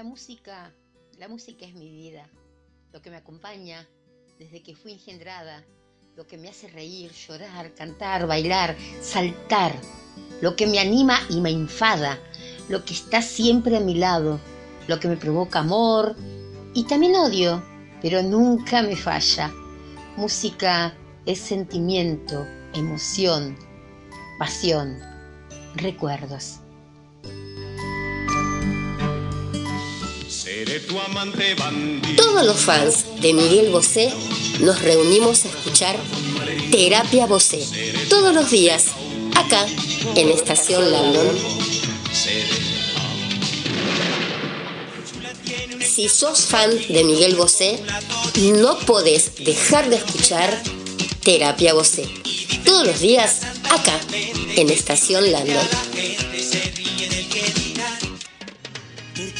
la música, la música es mi vida, lo que me acompaña desde que fui engendrada, lo que me hace reír, llorar, cantar, bailar, saltar, lo que me anima y me enfada, lo que está siempre a mi lado, lo que me provoca amor y también odio, pero nunca me falla. Música es sentimiento, emoción, pasión, recuerdos. Todos los fans de Miguel Bosé nos reunimos a escuchar Terapia Bosé todos los días acá en Estación Landon. Si sos fan de Miguel Bosé, no podés dejar de escuchar Terapia Bosé todos los días acá en Estación Landon.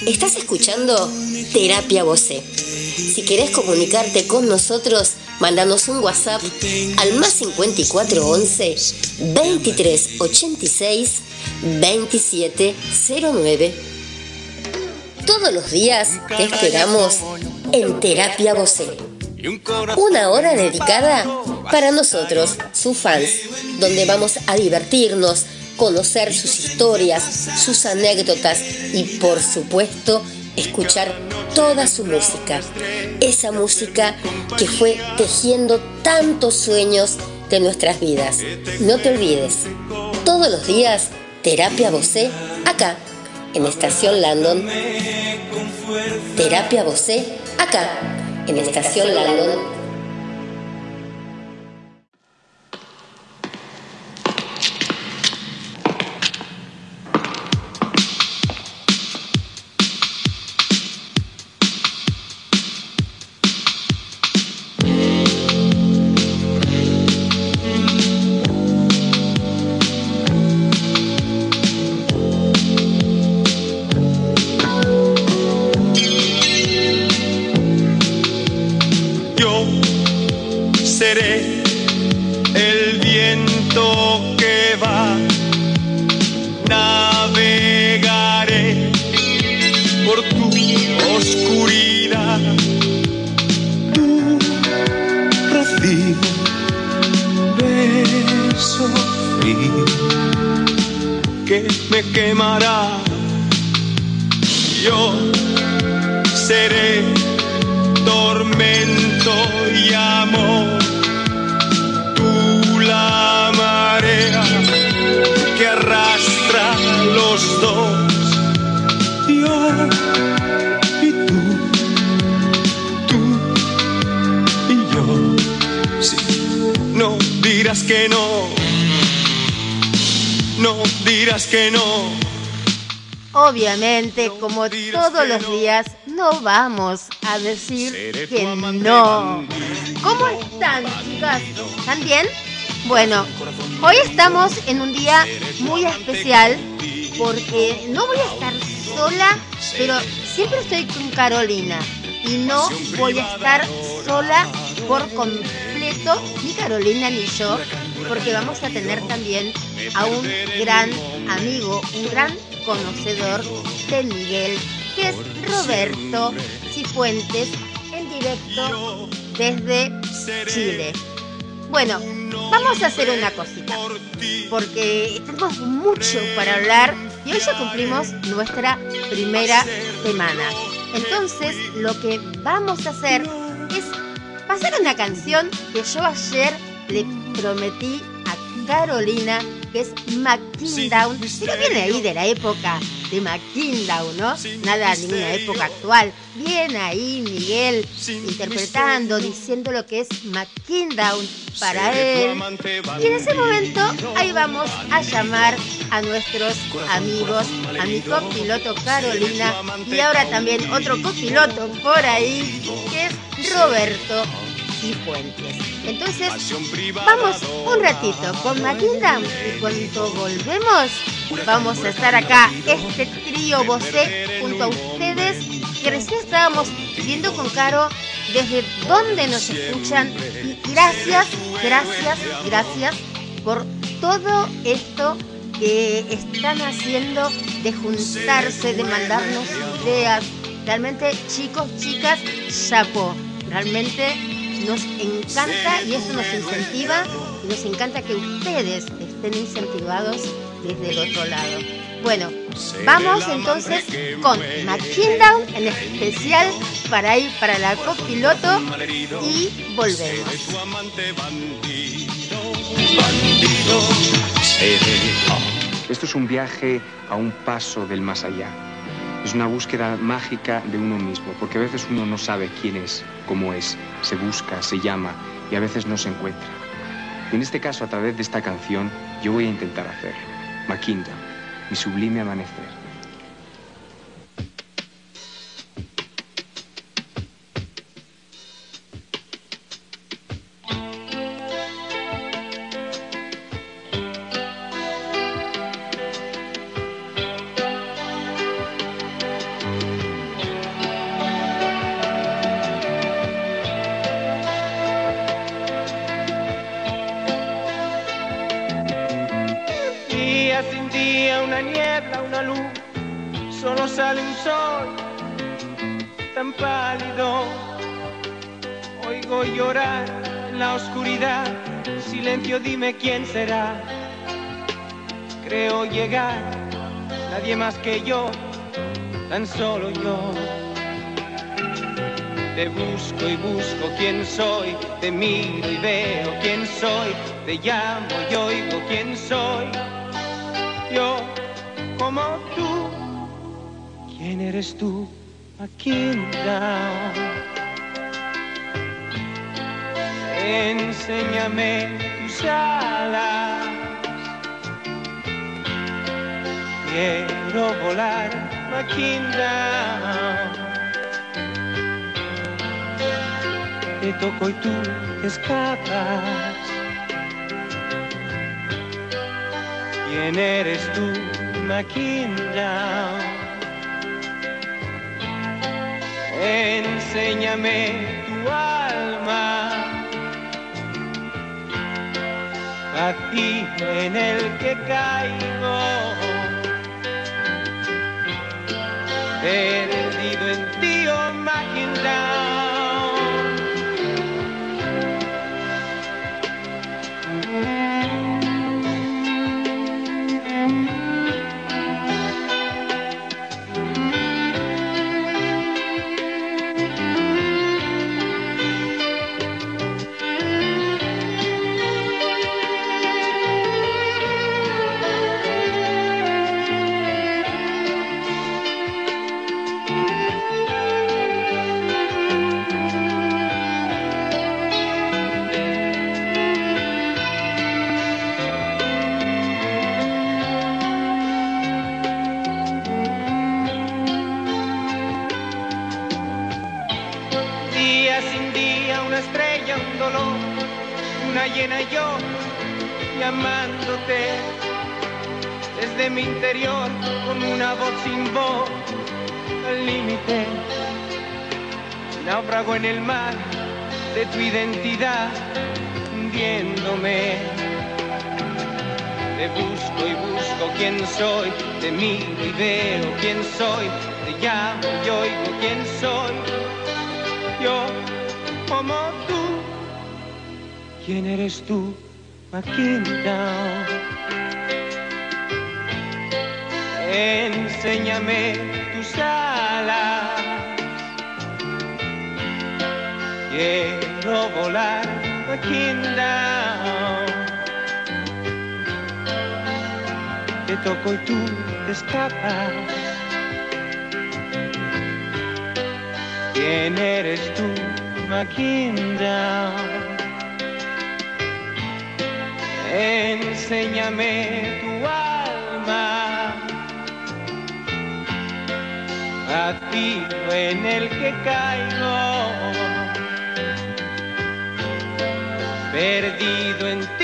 Estás escuchando Terapia Voce. Si querés comunicarte con nosotros, mandanos un WhatsApp al más 5411 2386 2709. Todos los días te esperamos en Terapia Voce. Una hora dedicada para nosotros, sus fans, donde vamos a divertirnos, conocer sus historias, sus anécdotas y por supuesto escuchar toda su música. Esa música que fue tejiendo tantos sueños de nuestras vidas. No te olvides, todos los días, Terapia Bocé, acá, en Estación Landon. Terapia Bocé, acá, en Estación Landon que me quemará. Yo seré tormento y amor. Tú la marea que arrastra los dos. Yo y tú, tú y yo. Sí, no dirás que no como todos los días, no vamos a decir que no. ¿Cómo están, chicas? ¿Están bien? Bueno, hoy estamos en un día muy especial porque no voy a estar sola, pero siempre estoy con Carolina y no voy a estar sola por completo, ni Carolina ni yo, porque vamos a tener también a un gran amigo, un gran conocedor de Miguel, que es Roberto Cifuentes, en directo desde Chile. Bueno, vamos a hacer una cosita, porque tenemos mucho para hablar y hoy ya cumplimos nuestra primera semana. Entonces, lo que vamos a hacer es pasar una canción que yo ayer le prometí a Carolina que es McKindown, pero viene ahí de la época de McKindown, ¿no? Nada, ninguna época actual. Viene ahí Miguel interpretando, diciendo lo que es McKindown para él. Y en ese momento ahí vamos a llamar a nuestros amigos, a mi copiloto Carolina y ahora también otro copiloto por ahí, que es Roberto y Fuentes. Entonces, vamos un ratito con Matilda y cuando volvemos vamos a estar acá, este trío Bosé junto a ustedes que recién estábamos viendo con Caro desde dónde nos escuchan y gracias, gracias, gracias por todo esto que están haciendo de juntarse, de mandarnos ideas, Realmente, chicos, chicas, chapo. Realmente nos encanta y eso nos incentiva y nos encanta que ustedes estén incentivados desde el otro lado. Bueno, vamos entonces con McKindown en especial para ir para la copiloto y volvemos. Esto es un viaje a un paso del más allá. Es una búsqueda mágica de uno mismo, porque a veces uno no sabe quién es, cómo es, se busca, se llama y a veces no se encuentra. Y en este caso, a través de esta canción, yo voy a intentar hacer Maquinda, mi sublime amanecer. Que yo, tan solo yo. Te busco y busco quién soy, te miro y veo quién soy, te llamo y oigo quién soy. Yo, como tú, ¿quién eres tú? ¿A quién Enséñame alas. Quiero volar, Maquinda. Te toco y tú escapas. ¿Quién eres tú, Maquinda? Enséñame tu alma vacío en el que caigo, perdido en ti, oh mi interior con una voz sin voz al límite. Náufrago en el mar de tu identidad, hundiéndome. Te busco y busco quién soy, te miro y veo quién soy, te llamo y oigo quién soy. Yo como tú ¿Quién eres tú, Maquinda? Enséñame tus alas. Quiero volar, Maquinda. Te toco y tú te escapas. ¿Quién eres tú, Maquinda? enséñame tu vacío en el que caigo, perdido en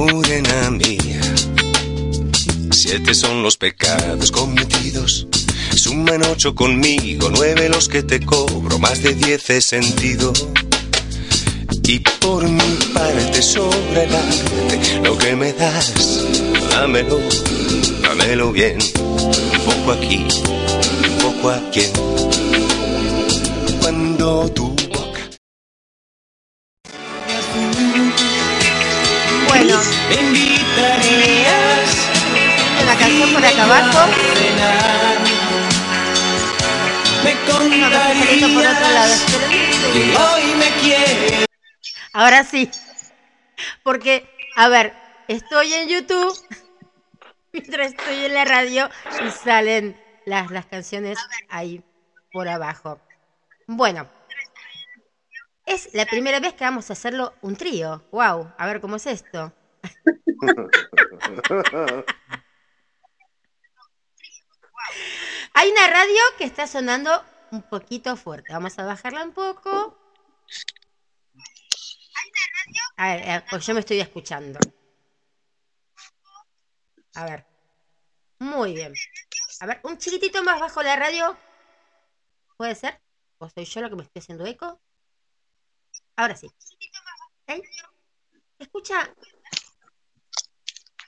nena mía. Siete son los pecados cometidos. Suman ocho conmigo, nueve los que te cobro, más de diez he sentido. Y por mi parte sobre lo que me das, dámelo, dámelo bien, un poco aquí, un poco aquí. Cuando tú Ahora sí. Porque, a ver, estoy en YouTube mientras estoy en la radio y salen las, las canciones ahí por abajo. Bueno, es la primera vez que vamos a hacerlo un trío. Wow, a ver cómo es esto. Hay una radio que está sonando un poquito fuerte. Vamos a bajarla un poco. A ver, eh, yo me estoy escuchando. A ver. Muy bien. A ver, un chiquitito más bajo la radio. ¿Puede ser? ¿O soy yo lo que me estoy haciendo eco? Ahora sí. ¿Eh? Escucha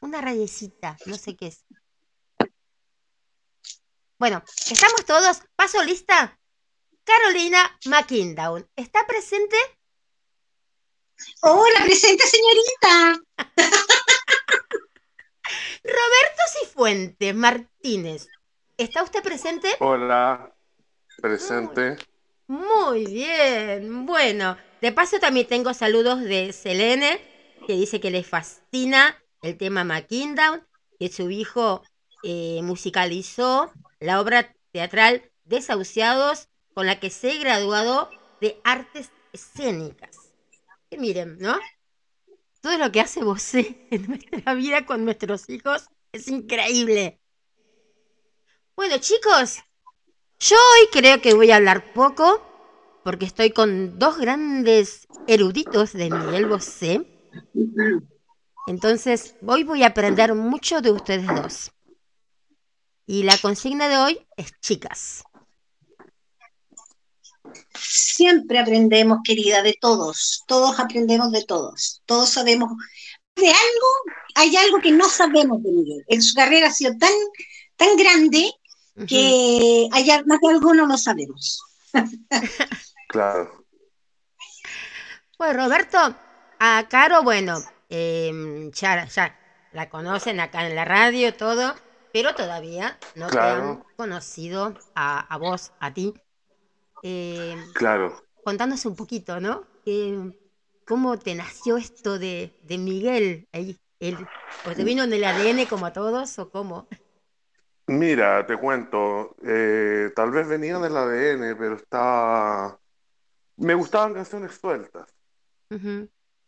una rayecita, no sé qué es. Bueno, estamos todos. Paso lista. Carolina McKindown. ¿Está presente? Hola, presente señorita. Roberto Cifuentes Martínez. ¿Está usted presente? Hola, presente. Muy bien. Bueno, de paso también tengo saludos de Selene, que dice que le fascina el tema McKindown, que su hijo eh, musicalizó la obra teatral Desahuciados, con la que se graduado de artes escénicas. Miren, ¿no? Todo lo que hace vos en nuestra vida con nuestros hijos es increíble. Bueno, chicos, yo hoy creo que voy a hablar poco, porque estoy con dos grandes eruditos de Miguel Bosé. Entonces, hoy voy a aprender mucho de ustedes dos. Y la consigna de hoy es chicas. Siempre aprendemos, querida, de todos. Todos aprendemos de todos. Todos sabemos de algo. Hay algo que no sabemos de Miguel. En su carrera ha sido tan, tan grande que hay más de algo no lo sabemos. Claro. Pues Roberto, a Caro, bueno, em, ya, ya la conocen acá en la radio, todo, pero todavía no te han conocido a, a vos, a ti. Em, Claro. contándose un poquito, ¿no? Eh, ¿Cómo te nació esto de, de Miguel? Ahí, el, ¿O te vino en el ADN como a todos o cómo? Mira, te cuento, eh, tal vez venía del ADN, pero estaba... Me gustaban canciones sueltas,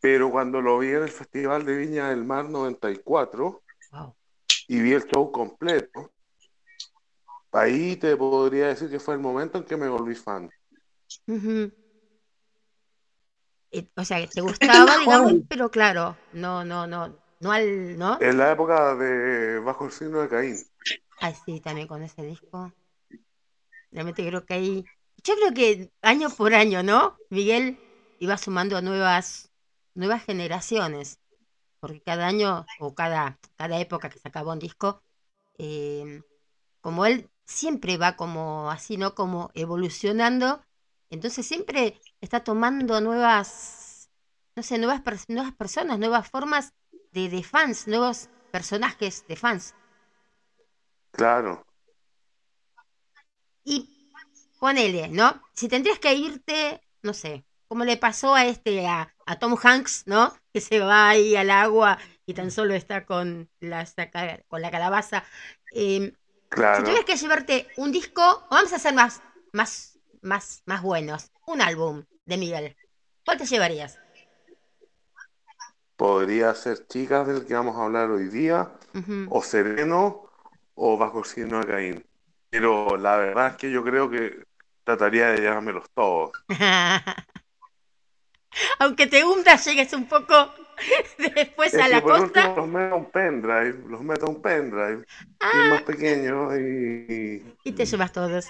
pero cuando lo vi en el Festival de Viña del Mar 94 Wow. y vi el show completo, ahí te podría decir que fue el momento en que me volví fan. O sea, que te gustaba, digamos, pero claro, no, no, no, no al, ¿no? En la época de Bajo el signo de Caín. Ay, sí, también con ese disco. Realmente creo que ahí, yo creo que año por año, ¿no? Miguel iba sumando a nuevas, nuevas generaciones, porque cada año o cada, cada época que sacaba un disco, eh, como él siempre va como así, ¿no? Como evolucionando, entonces siempre está tomando nuevas, no sé, nuevas, nuevas personas, nuevas formas de, de fans, nuevos personajes de fans. Claro. Y ponele, ¿no? Si tendrías que irte, no sé, como le pasó a este, a, a Tom Hanks, ¿no? Que se va ahí al agua y tan solo está con la, con la calabaza. Eh, si tuvieras que llevarte un disco, o vamos a ser más, más, más, más buenos, un álbum de Miguel, ¿cuál te llevarías? Podría ser Chicas del que vamos a hablar hoy día, o Sereno, o Bajo el signo de Caín. Pero la verdad es que yo creo que trataría de llevármelos todos. Aunque te hundas, llegues un poco Después a la costa. los meto a un pendrive, los meto a un pendrive. Ah. más pequeño y. Y te llevas todos.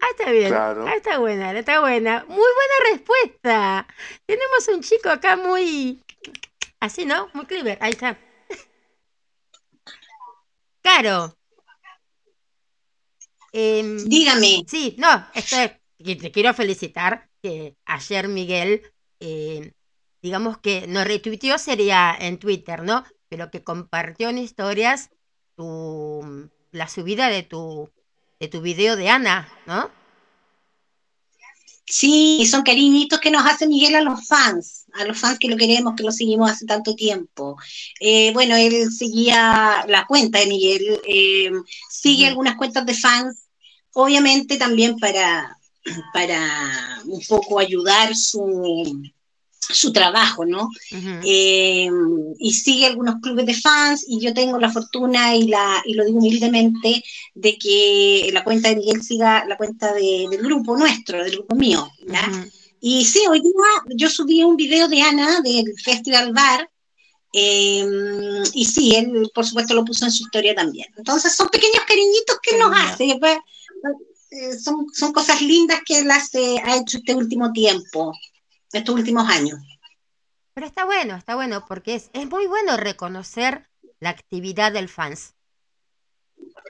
Ah, está bien. Ah, está buena, está buena. Muy buena respuesta. Tenemos un chico acá muy. Así, ¿no? Muy clever. Ahí está. Caro. Em, Dígame. Sí, no, esto te quiero felicitar que ayer Miguel, eh, digamos que no retuiteó, sería en Twitter, ¿no? Pero que compartió en historias tu, la subida de tu, de tu video de Ana, ¿no? Sí, son cariñitos que nos hace Miguel a los fans, a los fans que lo queremos, que lo seguimos hace tanto tiempo. Eh, bueno, él seguía la cuenta de Miguel, eh, sigue algunas cuentas de fans, obviamente también para, para un poco ayudar su, su trabajo, ¿no? Eh, y sigue algunos clubes de fans y yo tengo la fortuna y, la, y lo digo humildemente de que la cuenta de Miguel siga la cuenta del grupo nuestro, del grupo mío, Y sí, hoy día yo subí un video de Ana del Festival Bar eh, y sí, él por supuesto lo puso en su historia también. Entonces son pequeños cariñitos que nos hace. Pues, eh, son, son cosas lindas que él hace, ha hecho este último tiempo estos últimos años. Pero está bueno, está bueno, porque es, es muy bueno reconocer la actividad del fans.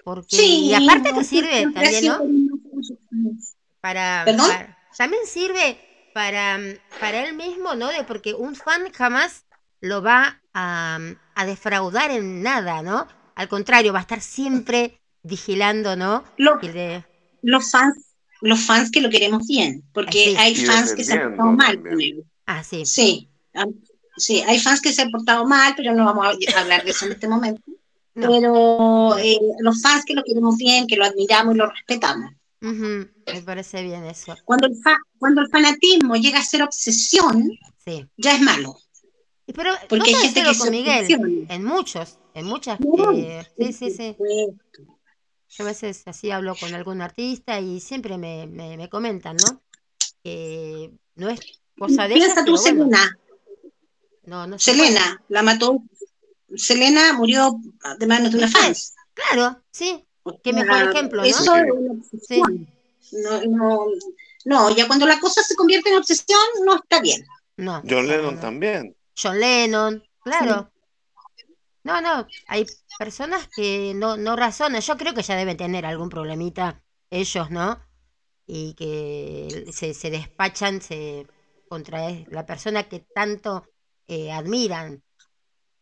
Porque, sí, y aparte te sirve también, ¿no? Para, también sirve para, para él mismo, ¿no? De, porque un fan jamás lo va a, a, defraudar en nada, ¿no? Al contrario, va a estar siempre vigilando, ¿no? Los fans los fans que lo queremos bien, porque hay fans que se han portado mal con él. Ah, sí. Sí, sí, hay fans que se han portado mal, pero no vamos a hablar de eso en este momento. Pero eh, los fans que lo queremos bien, que lo admiramos y lo respetamos. Me parece bien eso. Cuando el, cuando el fanatismo llega a ser obsesión, ya es malo. Pero porque hay gente que con Miguel, en muchos, en muchas. Eh, sí, sí, sí. Yo a veces así hablo con algún artista y siempre me, me, comentan, ¿no? Que no es cosa de Piensa tú, Selena. No, no Selena, la mató. Selena murió de manos de una fans. Claro, sí. Qué mejor ejemplo, ¿no? Eso es una obsesión. No, no, no, ya cuando la cosa se convierte en obsesión, no está bien. No. John Lennon también. John Lennon, claro. No, no, hay personas que no, no razonan. Yo creo que ya deben tener algún problemita ellos, ¿no? Y que se, se despachan se, contra la persona que tanto eh, admiran.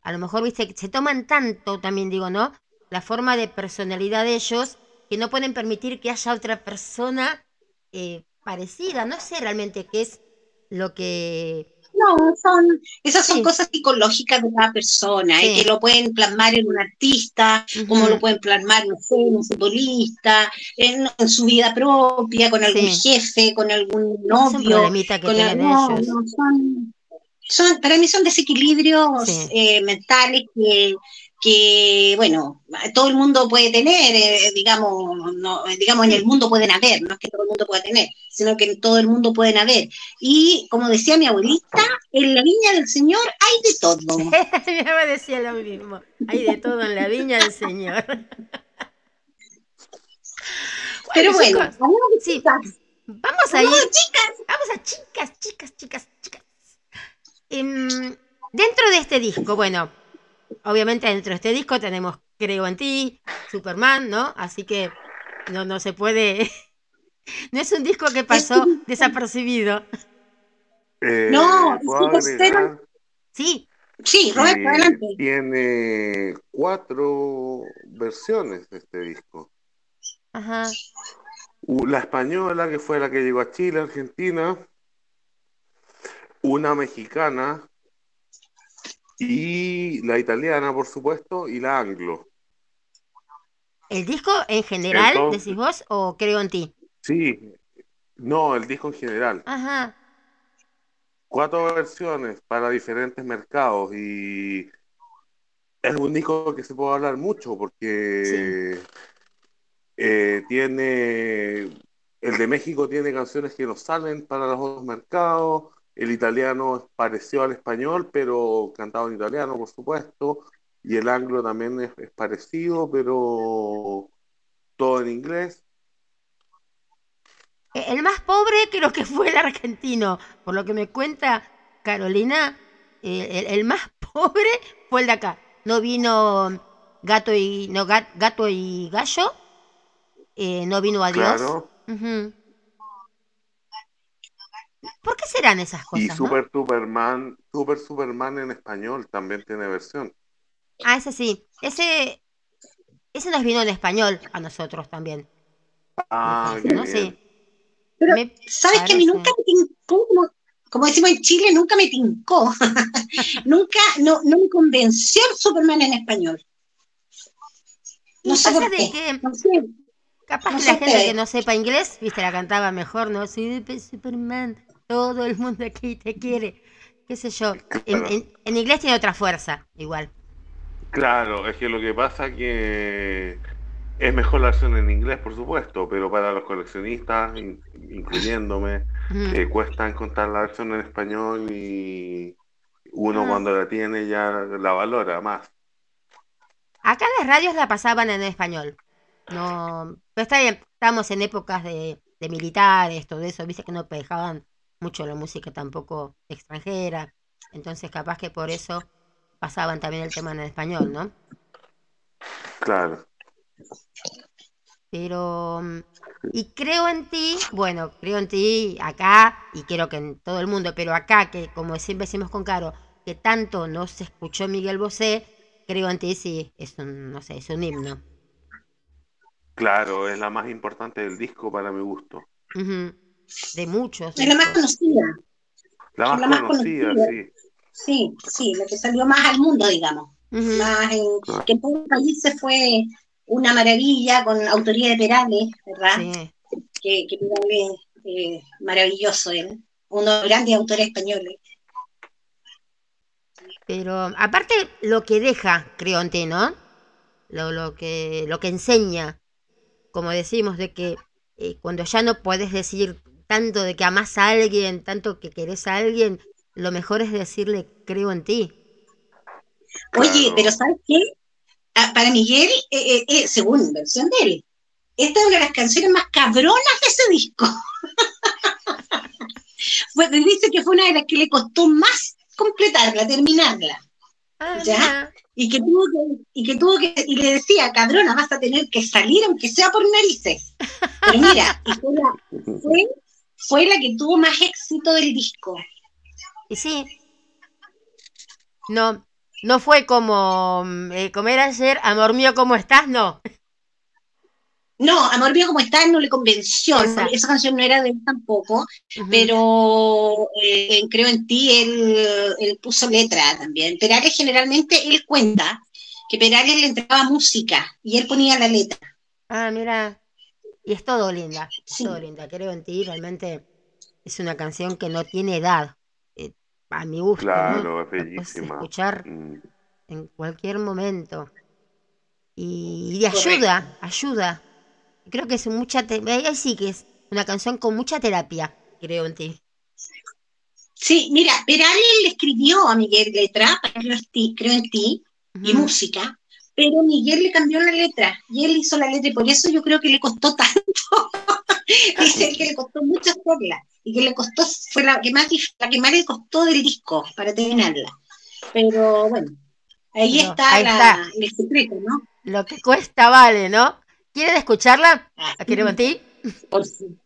A lo mejor, viste, se toman tanto, también digo, ¿no? La forma de personalidad de ellos que no pueden permitir que haya otra persona eh, parecida. No sé realmente qué es lo que no, son, esas son cosas psicológicas de cada persona, y que lo pueden plasmar en un artista, como lo pueden plasmar, no sé, en un futbolista, en, su vida propia, con algún jefe, con algún novio. con son, son, para mí son desequilibrios eh, mentales que, que, bueno, todo el mundo puede tener, eh, digamos, no, digamos, en el mundo pueden haber, no es que todo el mundo pueda tener, sino que en todo el mundo pueden haber. Y como decía mi abuelita, en la viña del Señor hay de todo. mi mamá decía lo mismo, hay de todo en la viña del Señor. Pero bueno, vamos a ir. Chicas. Vamos a chicas, chicas, chicas, chicas. Em, dentro de este disco, bueno, obviamente dentro de este disco tenemos Creo en ti, Superman, ¿no? Así que no, no se puede. no es un disco que pasó desapercibido. Eh, no, Sí. Sí, Roberto, adelante. Tiene cuatro versiones de este disco. Ajá. La española, que fue la que llegó a Chile, Argentina. Una mexicana, y la italiana, por supuesto, y la anglo. ¿El disco en general, decís vos, o creo en ti? Sí, no, el disco en general. Ajá. Cuatro versiones para diferentes mercados y es un disco que se puede hablar mucho porque eh, tiene, el de México tiene canciones que no salen para los otros mercados, el italiano es parecido al español, pero cantado en italiano, por supuesto, y el anglo también es, es parecido, pero todo en inglés. El más pobre creo que fue el argentino, por lo que me cuenta Carolina, el, el más pobre fue el de acá. No vino gato y no gato y gallo, eh, no vino a Dios. Claro. ¿Por qué serán esas cosas? Y Super Superman, Super Superman en español también tiene versión. Ah, ese sí. Ese, ese nos vino en español a nosotros también. Ah, ¿no? Sí. Pero, ¿sabes que a mí nunca me tincó, como, decimos en Chile, nunca me tincó. nunca, no, no me convenció el Superman en español. No sé por qué. Que, no sé. Capaz que la gente que no sepa inglés, viste, la cantaba mejor, ¿no? Soy Superman, todo el mundo aquí te quiere, qué sé yo. En, en inglés tiene otra fuerza, igual. Claro, es que lo que pasa que es mejor la versión en inglés, por supuesto, pero para los coleccionistas, incluyéndome, eh, cuesta encontrar la versión en español y uno ah. cuando la tiene ya la valora más. Acá las radios la pasaban en español. No, pero está bien, estamos en épocas de, de militares, todo eso, viste que no dejaban mucho la música tampoco extranjera. Entonces capaz que por eso pasaban también el tema en español, ¿no? Claro. Pero, mm, y creo en ti, bueno, creo en ti acá y creo que en todo el mundo, pero acá, que como siempre decimos con Caro, que tanto no se escuchó Miguel Bosé, creo en ti sí, es un, no sé, es un himno. Claro, es la más importante del disco para mi gusto. De muchos. Es la más conocida. La más, conocida, sí. Sí, sí, lo que salió más al mundo, digamos. Más en, que en todos los países fue una maravilla con autoría de Perales, ¿verdad? Sí. Que, que Perales eh, maravilloso él, uno de los grandes autores españoles. Pero aparte lo que deja Creonte, ¿no? Lo, lo, que, lo que enseña, como decimos, de que eh, cuando ya no puedes decir tanto de que amas a alguien, tanto que querés a alguien, lo mejor es decirle creo en ti. Oye, pero ¿sabes qué? Ah, para Miguel, eh, eh, eh, según versión de él, esta es una de las canciones más cabronas de ese disco. dice que fue una de las que le costó más completarla, terminarla. Ah, ¿Ya? Y que, tuvo que, y que tuvo que, y le decía, cabrona, vas a tener que salir aunque sea por narices. Pero mira, fue, la, fue, fue la que tuvo más éxito del disco. Y sí. No, no fue como mm, eh, comer ayer, amor mío, ¿cómo estás? No. No, Amor mío, ¿cómo estás? No le convenció. Esa canción no era de él tampoco, pero eh, creo en ti, él, puso letra también. Perales generalmente, él cuenta que Perales le entregaba música y él ponía la letra. Ah, mira. Y es todo linda, todo linda. Creo en ti, realmente es una canción que no tiene edad a mi gusto. Claro, es bellísima. escuchar mm. en cualquier momento. Y, ayuda, ayuda. Creo que es mucha. Ahí sí que es una canción con mucha terapia, creo en ti. Sí, mira, Perales le escribió a Miguel letra, creo en ti, y música, pero Miguel le cambió la letra y él hizo la letra y por eso yo creo que le costó tanto. Dice que le costó mucho hacerla y que le costó, fue la que más, la que más le costó del disco para terminarla. Pero bueno, ahí está, el secreto, ¿no? Lo que cuesta vale, ¿no? ¿Quieren escucharla? ¿A quiero a ti? Por supuesto.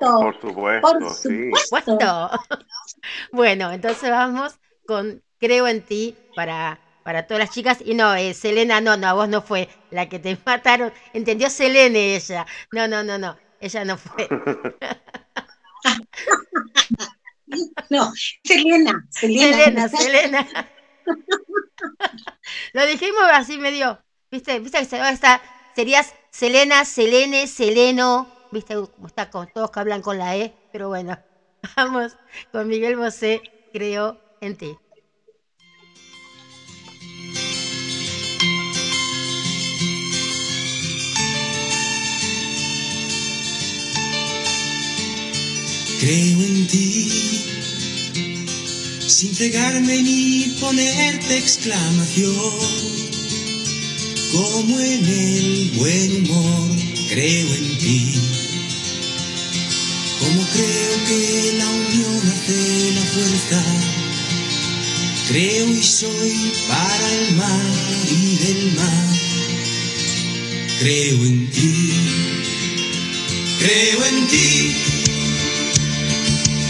Por supuesto, Por supuesto. bueno, entonces vamos con Creo en ti para, para todas las chicas. Y no, eh, Selena, no, no, vos no fue la que te mataron. Entendió Selene ella. No, no, no, no. Ella no fue. No, Selena, Selena. Selena, Lo dijimos así medio, viste, viste que está, serías Selena, Selene, Seleno, viste cómo está con todos que hablan con la E, pero bueno, vamos con Miguel Bosé, creo en ti. Creo en ti sin cegarme ni ponerte exclamación. Como en el buen humor creo en ti, como creo que la unión hace la fuerza. Creo y soy para el mar y del mar. Creo en ti, creo en ti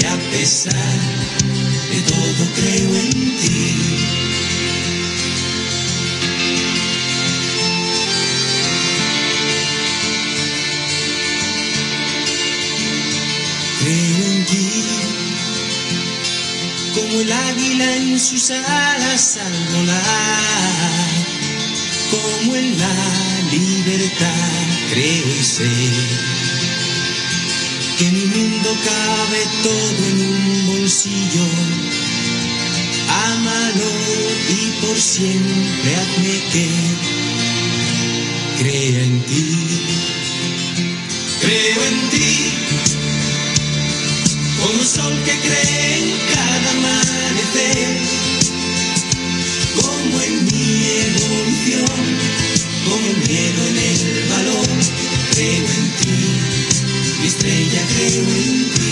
y a pesar de todo creo en ti. Creo en ti, como el águila en sus alas al volar, como en la libertad creo y sé que mi mundo cabe todo en un bolsillo. Ámalo y por siempre hazme que crea en ti. Creo en ti, como sol que cree en cada amanecer, como en mi evolución, como miedo en el valor, creo en ti mi estrella creo en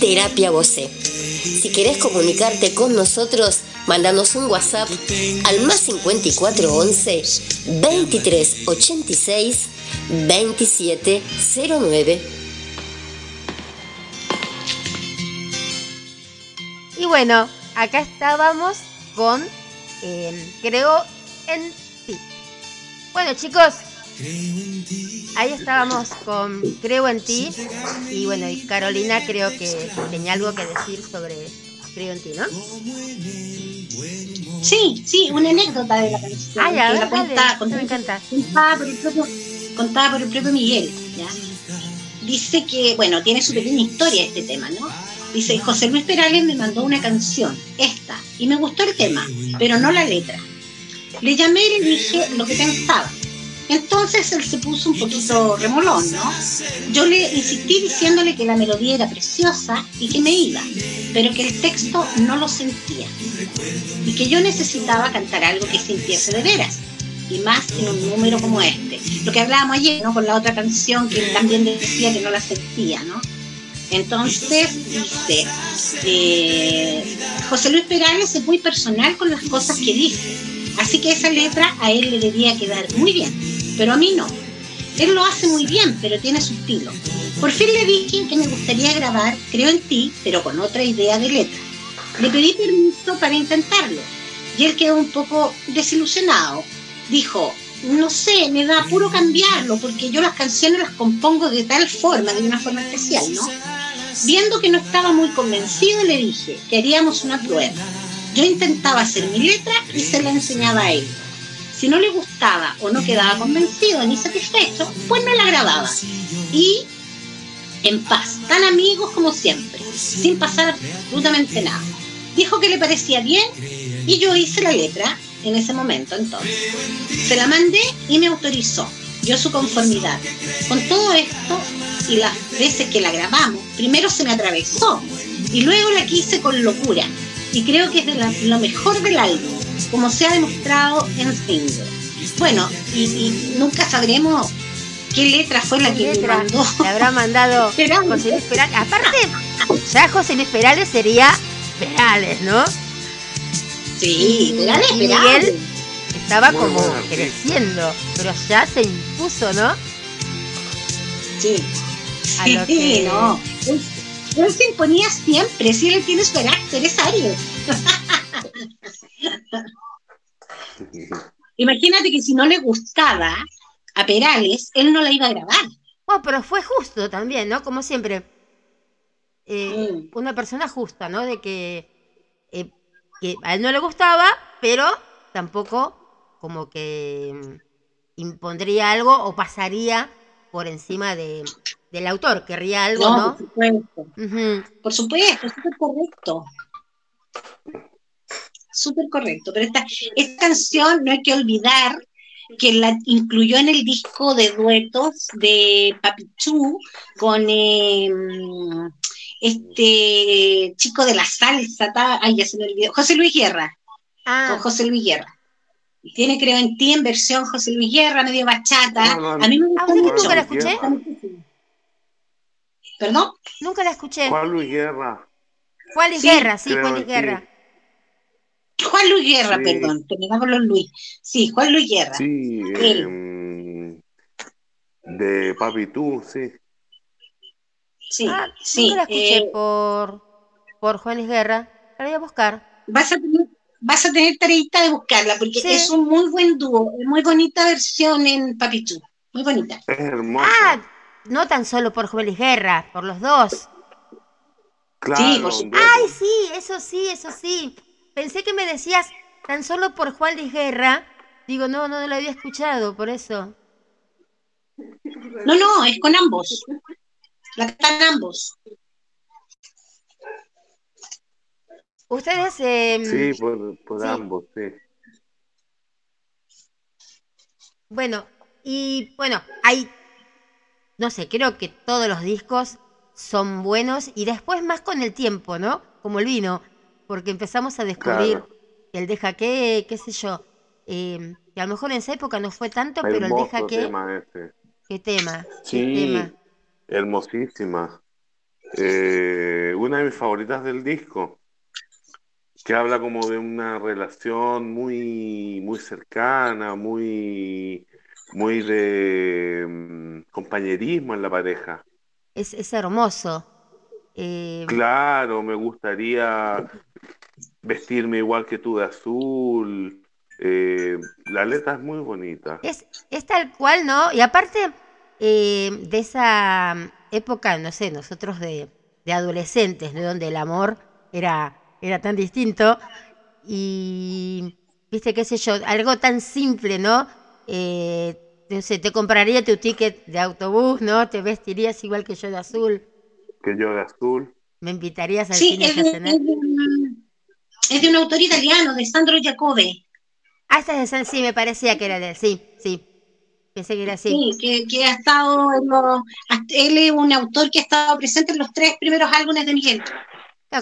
Terapia Voce. Si querés comunicarte con nosotros, mandanos un WhatsApp al más 5411 2386 2709. Y bueno, acá estábamos con eh, Creo en ti. Bueno chicos, Ahí estábamos con Creo en ti. Y bueno, y Carolina creo que tenía algo que decir sobre Creo en ti, ¿no? Sí, sí, una anécdota de la canción. Ah, ya, la cuenta, me encanta. Contada por, el propio, contada por el propio Miguel, ¿ya? Dice que, bueno, tiene su pequeña historia este tema, ¿no? Dice, José Luis Perales me mandó una canción, esta, y me gustó el tema, pero no la letra. Le llamé y le dije lo que pensaba. Entonces él se puso un poquito remolón, ¿no? Yo le insistí diciéndole que la melodía era preciosa y que me iba, pero que el texto no lo sentía. Y que yo necesitaba cantar algo que sintiese de veras, y más en un número como este. Lo que hablábamos ayer, ¿no? Con la otra canción que también decía que no la sentía, ¿no? Entonces dice, eh, José Luis Perales es muy personal con las cosas que dice, así que esa letra a él le debía quedar muy bien pero a mí no. Él lo hace muy bien, pero tiene su estilo. Por fin le dije que me gustaría grabar Creo en ti, pero con otra idea de letra. Le pedí permiso para intentarlo y él quedó un poco desilusionado. Dijo, no sé, me da puro cambiarlo porque yo las canciones las compongo de tal forma, de una forma especial, ¿no? Viendo que no estaba muy convencido, le dije que haríamos una prueba. Yo intentaba hacer mi letra y se la enseñaba a él. Si no le gustaba o no quedaba convencido ni satisfecho, pues no la grababa. Y en paz, tan amigos como siempre, sin pasar absolutamente nada. Dijo que le parecía bien y yo hice la letra en ese momento entonces. Se la mandé y me autorizó, dio su conformidad. Con todo esto y las veces que la grabamos, primero se me atravesó y luego la quise con locura. Y creo que es de lo mejor del álbum, como se ha demostrado en Single. Bueno, y, nunca sabremos qué letra fue la que letra mandó. Le habrá mandado José Luis Perales. Aparte, ya José Luis Perales sería Perales, ¿no? Sí, Perales, Miguel estaba como creciendo, pero ya se impuso, ¿no? Sí. sí, no. Él, se imponía siempre, si él tiene su carácter, es Aries. Imagínate que si no le gustaba a Perales, él no la iba a grabar. Bueno, pero fue justo también, ¿no? Como siempre. Eh, mm. Una persona justa, ¿no? De que, eh, que a él no le gustaba, pero tampoco como que mm, impondría algo o pasaría por encima de, del autor, querría algo, ¿no? Por supuesto. Por supuesto, súper correcto. Súper correcto. Pero esta, esta canción no hay que olvidar que la incluyó en el disco de duetos de Papichú con em, este chico de la salsa, ay, ya se me olvidó, José Luis Guerra. Ah. Con José Luis Guerra. Tiene, creo, en ti en versión José Luis Guerra, medio bachata. A mí me gusta mucho. ¿Nunca la escuché? ¿Perdón? Nunca la escuché. Juan Luis Guerra. Juan Luis Guerra, sí, Juan Luis Guerra. Juan Luis Guerra, perdón, terminamos los Luis. Sí, Juan Luis Guerra. Sí, eh, de Papi Tú, sí. Sí, ah, sí. la escuché eh, por, por Juan Luis Guerra. La voy a buscar. Vas a tener, vas a tener tareita de buscarla, porque es un muy buen dúo, muy bonita versión en Papi Tú. Muy bonita. Es hermosa. Ah, no tan solo por Juan Luis Guerra, por los dos. Claro. Sí, por Ay, sí, eso sí, eso sí. Pensé que me decías tan solo por Juan Luis Guerra. Digo, no, no, lo había escuchado, por eso. No, no, es con ambos. La cantan ambos. Ustedes. Em, sí, por, ambos, sí. Bueno, y bueno, hay. No sé, creo que todos los discos son buenos y después más con el tiempo, ¿no? Como el vino porque empezamos a descubrir el deja que, qué sé yo, eh, que a lo mejor en esa época no fue tanto, pero el deja que... Tema ese. ¿Qué tema? Sí, hermosísima. Eh, una de mis favoritas del disco, que habla como de una relación muy, muy cercana, muy, muy de mm, compañerismo en la pareja. Es, es hermoso. Eh, claro, me gustaría vestirme igual que tú de azul. Eh, la letra es muy bonita. Es, es tal cual, ¿no? Y aparte eh, de esa época, no sé, nosotros de, de adolescentes, ¿no? Donde el amor era, era tan distinto. Y, viste, qué sé yo, algo tan simple, ¿no? Eh, no sé, te compraría tu ticket de autobús, ¿no? Te vestirías igual que yo de azul. Que yo de azul. ¿Me invitarías al cine a cenar? Es de un autor italiano, de Sandro Jacobe. Ah, esta es de sí, me parecía que era de él, sí, sí. Pensé que era así. Sí, que, ha estado, él es un autor que ha estado presente en los tres primeros álbumes de Miguel.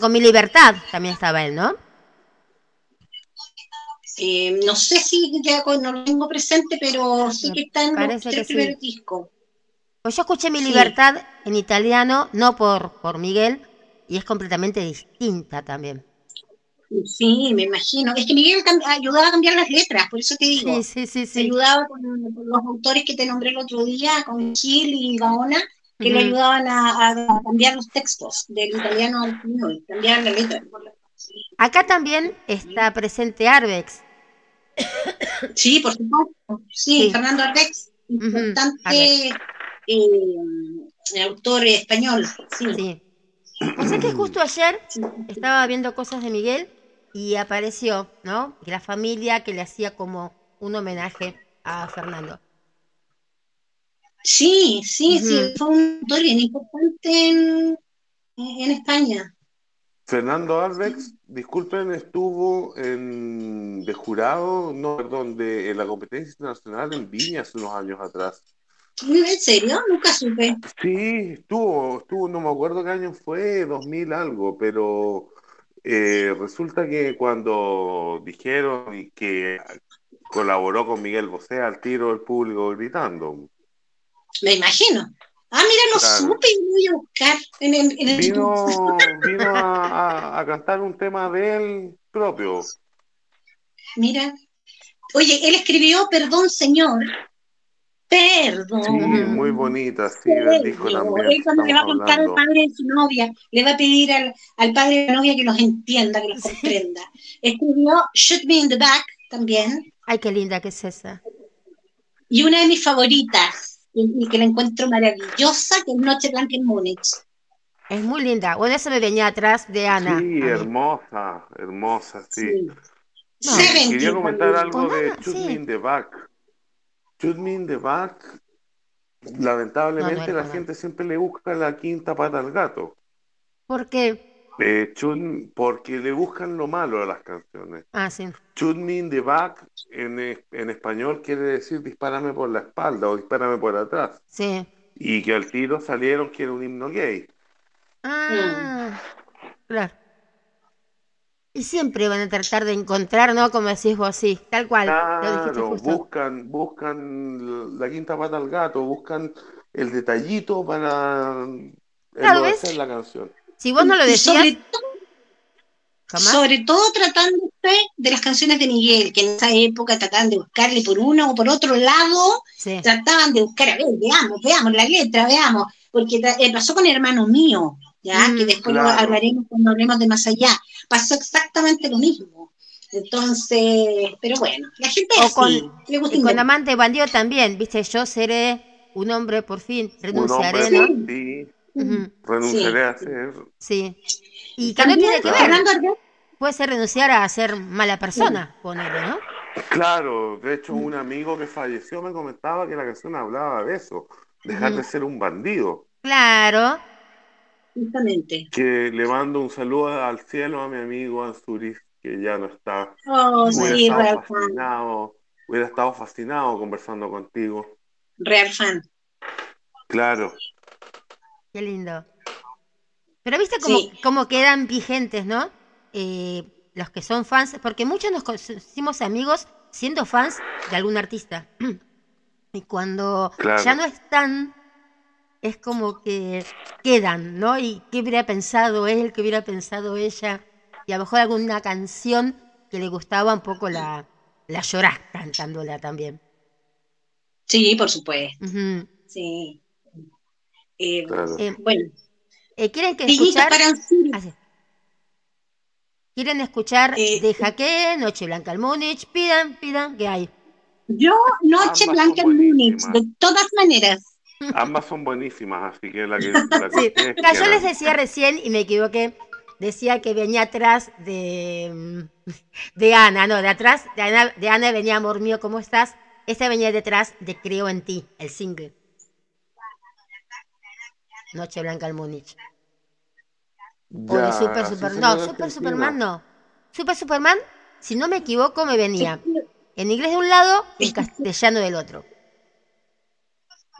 con Mi Libertad también estaba él, ¿no? Eh, no sé si ya no lo tengo presente, pero sí que está en los tres primeros discos. Pues yo escuché Mi Libertad en italiano, no por, por Miguel, y es completamente distinta también. Sí, me imagino. Es que Miguel ayudaba a cambiar las letras, por eso te digo. Sí, sí, sí. Ayudaba con, los autores que te nombré el otro día, con Gil y Gaona, que le ayudaban a, cambiar los textos del italiano al español, cambiar la letra. Acá también está presente Arbex. Sí, por supuesto. Sí, Fernando Arbex, importante eh, autor español. Sí. sí. O sea que justo ayer estaba viendo cosas de Miguel y apareció, ¿no? la familia que le hacía como un homenaje a Fernando. Sí, sí, sí, fue un autor bien importante en, España. Fernando Alves, disculpen, estuvo en, de jurado, no, perdón, de, en la competencia internacional en Viña hace unos años atrás. ¿En serio? Nunca supe. Sí, estuvo, estuvo, no me acuerdo qué año fue, 2000 algo, pero eh, resulta que cuando dijeron que colaboró con Miguel Bosé al tiro del público gritando. Me imagino. Ah, mira, no supe y voy a buscar en, el Vino, vino a, cantar un tema de él propio. Mira. Oye, él escribió Perdón, Señor. Perdón. Sí, muy bonita, sí, del disco también. Él cuando le va a contar al padre de su novia, le va a pedir al, al, padre de la novia que los entienda, que los comprenda. Escribió Shoot Me in the Back también. Ay, qué linda que es esa. Y una de mis favoritas, y, que la encuentro maravillosa, que es Noche Blanca en Múnich. Es muy linda. Bueno, eso me venía atrás de Ana. Sí, hermosa, hermosa, sí. quería comentar algo de Shoot Me in the Back. Shoot Me in the Back, lamentablemente la gente siempre le busca la quinta pata al gato. ¿Por qué? Eh, porque le buscan lo malo a las canciones. Ah, sí. Shoot me in the back en, en español quiere decir dispárame por la espalda o dispárame por atrás. Sí. Y que al tiro salieron que era un himno gay. Ah, claro. Y siempre van a tratar de encontrar, ¿no? Como decís vos, sí, tal cual. Claro, buscan, buscan la quinta pata al gato, buscan el detallito para claro, la canción. Si vos no lo decías. Sobre todo, tratándose de las canciones de Miguel, que en esa época trataban de buscarle por uno o por otro lado, trataban de buscar, a ver, veamos, veamos la letra, veamos, porque eh, pasó con hermano mío, ya, que mm, después lo hablaremos cuando hablemos de más allá. Pasó exactamente lo mismo. Entonces, pero bueno, la gente o con, le gusta con amante bandido también, viste, yo seré un hombre por fin, renunciaré, ¿no? Sí. Renunciaré a ser. Sí. Y que no tiene que ver. Puede ser renunciar a ser mala persona, ponerlo, ¿no? Claro, de hecho un amigo que falleció me comentaba que la canción hablaba de eso, dejar de ser un bandido. Claro. Justamente. Que le mando un saludo al cielo a mi amigo Anzuris, que ya no está. Oh, sí, real fascinado, Hubiera estado fascinado conversando contigo. Real fan. Claro. Qué lindo. Pero viste cómo, quedan vigentes, ¿no? Eh, los que son fans, porque muchos nos hicimos amigos siendo fans de algún artista. y cuando ya no están, es como que quedan, ¿no? Y qué hubiera pensado él, qué hubiera pensado ella. Y a lo mejor alguna canción que le gustaba un poco la, la llorás cantándola también. Sí, por supuesto. Sí. Eh, eh, bueno. Eh, ¿Quieren que escuchar? Ah, ¿Quieren escuchar de Jaque, Noche Blanca al Múnich? Pidan, pidan, ¿qué hay? Yo, Noche Blanca al Múnich, de todas maneras. Ambas son buenísimas, así que la que. yo les decía recién y me equivoqué. Decía que venía atrás de, mm, de Ana, no, de atrás de Ana, de Ana venía Amor mío, ¿cómo estás? Esta venía detrás de Creo en ti, el single. Noche Blanca al Múnich. o de Super Superman. No, Super Superman no. Super Superman, si no me equivoco, me venía en inglés de un lado y en castellano del otro.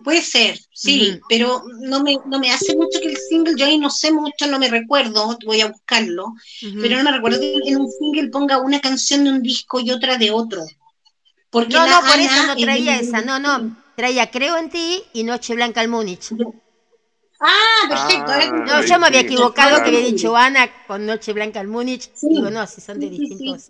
Puede ser, sí, pero no me, no me hace mucho que el single, yo ahí no sé mucho, no me recuerdo, voy a buscarlo, pero no me recuerdo que en un single ponga una canción de un disco y otra de otro. Porque no, no, por eso no traía esa, no, no, traía Creo en ti y Noche Blanca al Múnich. Ah, perfecto. Ah, no, yo me había equivocado que había dicho Ana con Noche Blanca en Múnich. Digo, no, si son de distintos.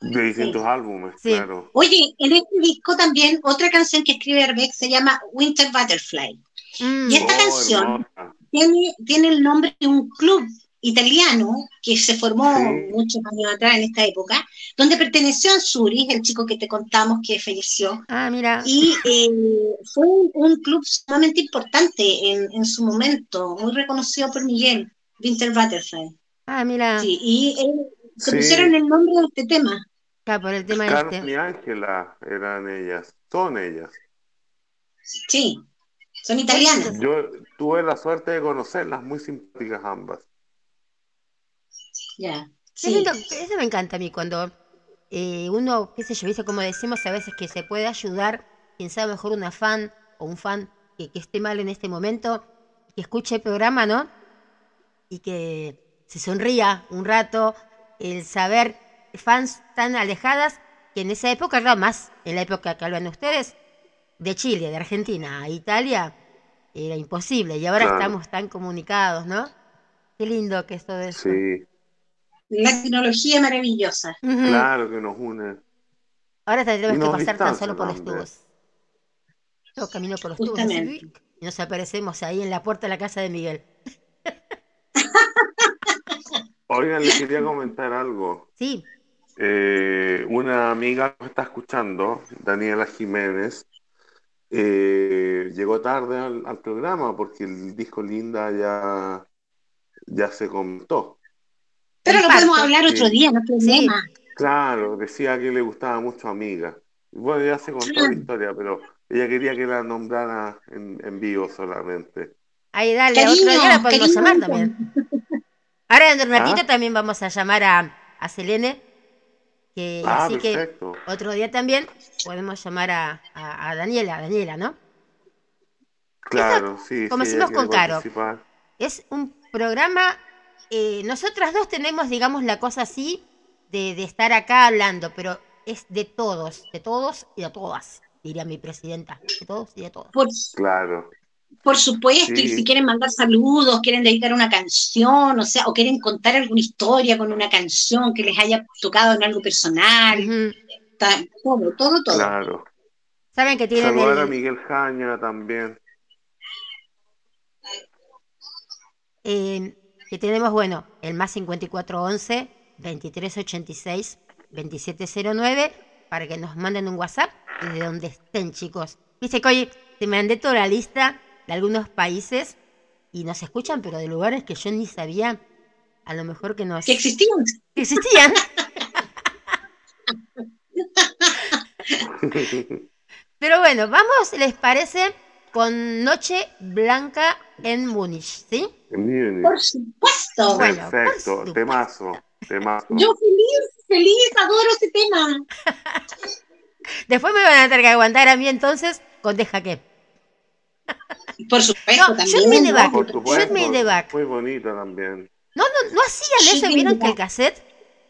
De distintos álbumes, claro. Oye, en este disco también otra canción que escribe Herbeck se llama Winter Butterfly. Mm. Y esta oh, canción tiene, tiene el nombre de un club italiano que se formó muchos años atrás en esta época, donde perteneció a Zurich, el chico que te contamos que falleció. Ah, mira. Y eh, fue un, club sumamente importante en, en, su momento, muy reconocido por Miguel, Winter Butterfly. Ah, mira. Sí, y se pusieron el nombre de este tema. Claro, por el tema Carmen este. y Ángela eran ellas, son ellas. Sí, son italianas. Yo tuve la suerte de conocerlas, muy simpáticas ambas. Ya. Eso me encanta a mí, cuando eh, uno, qué sé yo, dice como decimos a veces que se puede ayudar, quien sabe mejor una fan o un fan que, esté mal en este momento, que escuche el programa, ¿no? Y que se sonría un rato, el saber fans tan alejadas que en esa época, era más en la época que hablan ustedes, de Chile, de Argentina a Italia, era imposible y ahora estamos tan comunicados, ¿no? Qué lindo que es todo eso. Sí. La tecnología maravillosa. Claro que nos une. Ahora tendremos que pasar tan solo por los tubos. Yo camino por los tubos y nos aparecemos ahí en la puerta de la casa de Miguel. Oigan, les quería comentar algo. Sí. Eh, una amiga que está escuchando, Daniela Jiménez, eh, llegó tarde al, programa porque el disco Linda ya, ya se comentó. Pero lo podemos hablar otro día, no problema. Claro, decía que le gustaba mucho a Amiga. Bueno, ya se contó la historia, pero ella quería que la nombrara en, en vivo solamente. Ahí dale, otro día la podemos llamar también. Ahora dentro de un ratito ¿Ah? también vamos a llamar a, a Selene. Que, ah, así perfecto. que otro día también podemos llamar a, a, Daniela, Daniela, ¿no? Claro, sí. Como decimos con Caro. Es un programa eh, nosotras dos tenemos, digamos, la cosa así de, estar acá hablando, pero es de todos, de todos y de todas, diría mi presidenta, de todos y de todas. Por, claro. Por supuesto, y si quieren mandar saludos, quieren dedicar una canción, o sea, o quieren contar alguna historia con una canción que les haya tocado en algo personal, todo, todo, todo. Claro. Saben que tienen Saludar a Miguel Jaña también. Eh, que tenemos, bueno, el más 5411 2386 2709 para que nos manden un WhatsApp de donde estén, chicos. Dice que hoy te mandé toda la lista de algunos países y nos escuchan, pero de lugares que yo ni sabía, a lo mejor que. Que existían. Que existían. pero bueno, vamos, ¿les parece? Con Noche Blanca en Múnich, ¿sí? Por supuesto. Perfecto, temazo, temazo. Yo feliz, feliz, adoro ese tema. Después me van a tener que aguantar a mí entonces con Deja que. Por supuesto, no, también. Me back. Por supuesto, me back. Muy bonita también. No, no, no hacían eso, vieron que el cassette.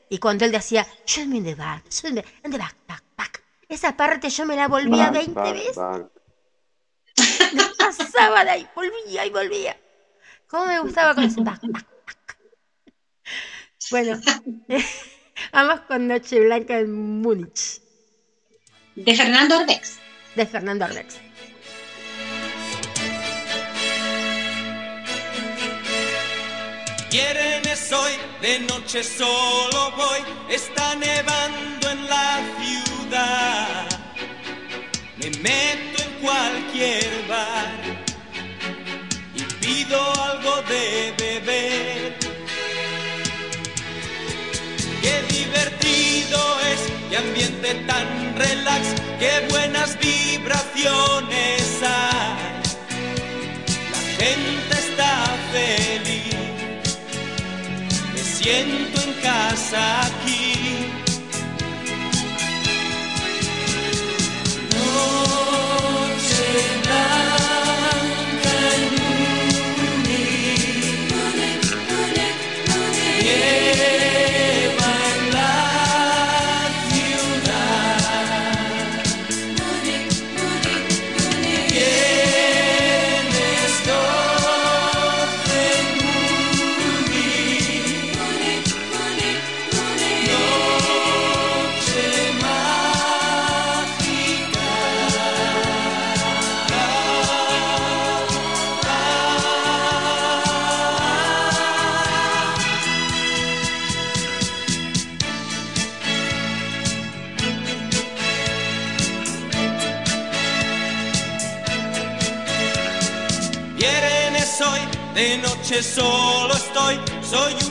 Y cuando él decía, shoot me in the back, shoot me in the back, back, back. Esa parte yo me la volvía 20 veces. Me pasaba de ahí, volvía y volvía. ¿Cómo me gustaba con ese Bueno, vamos con Noche Blanca en Múnich. De Fernando Orbex. De Fernando Orbex. Viernes hoy, de noche solo voy, está nevando en la ciudad. Me meto cualquier bar pido algo de beber. Qué divertido es, qué ambiente tan relax, qué buenas vibraciones hay. La gente está feliz, me siento en casa aquí. Noche solo estoy, soy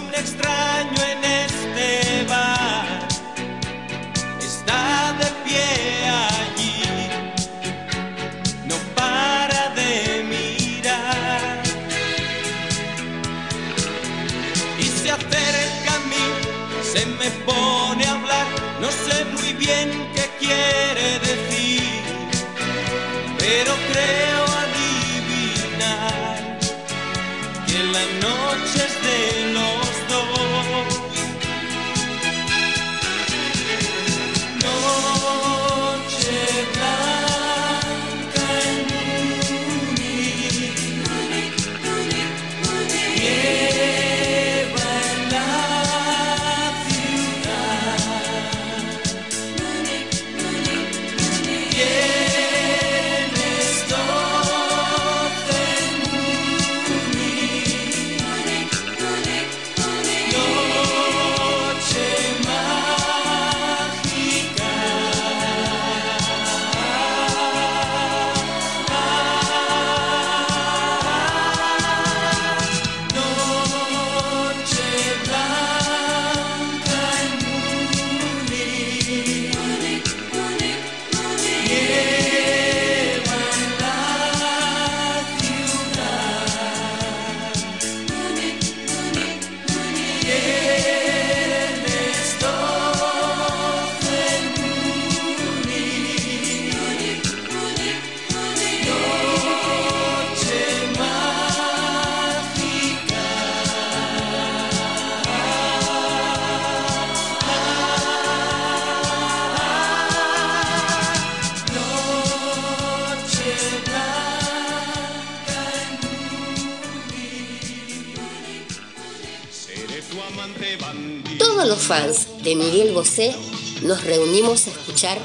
fans de Miguel Bosé nos reunimos a escuchar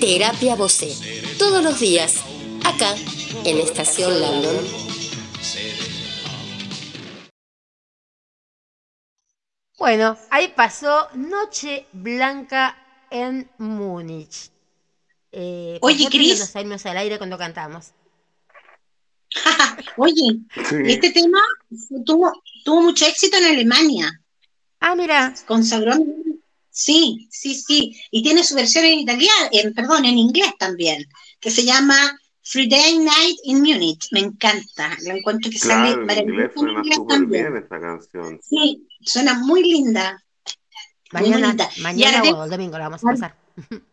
Terapia Bosé todos los días, acá en Estación Landon. Bueno, ahí pasó Noche Blanca en Múnich. Eh, Oye, Cris. no nos salimos al aire cuando cantamos. Oye, Sí. este tema tuvo, tuvo mucho éxito en Alemania. Ah, mira, Consagró. Sí, sí, sí. Y tiene su versión en italiano, en, perdón, en inglés también, que se llama Friday Night in Munich. Me encanta. La encuentro que sale Claro, en inglés en inglés también. bien esta canción. Sí, suena muy linda. Muy mañana, bonita. Y mañana Arbex, o el domingo la vamos a pasar.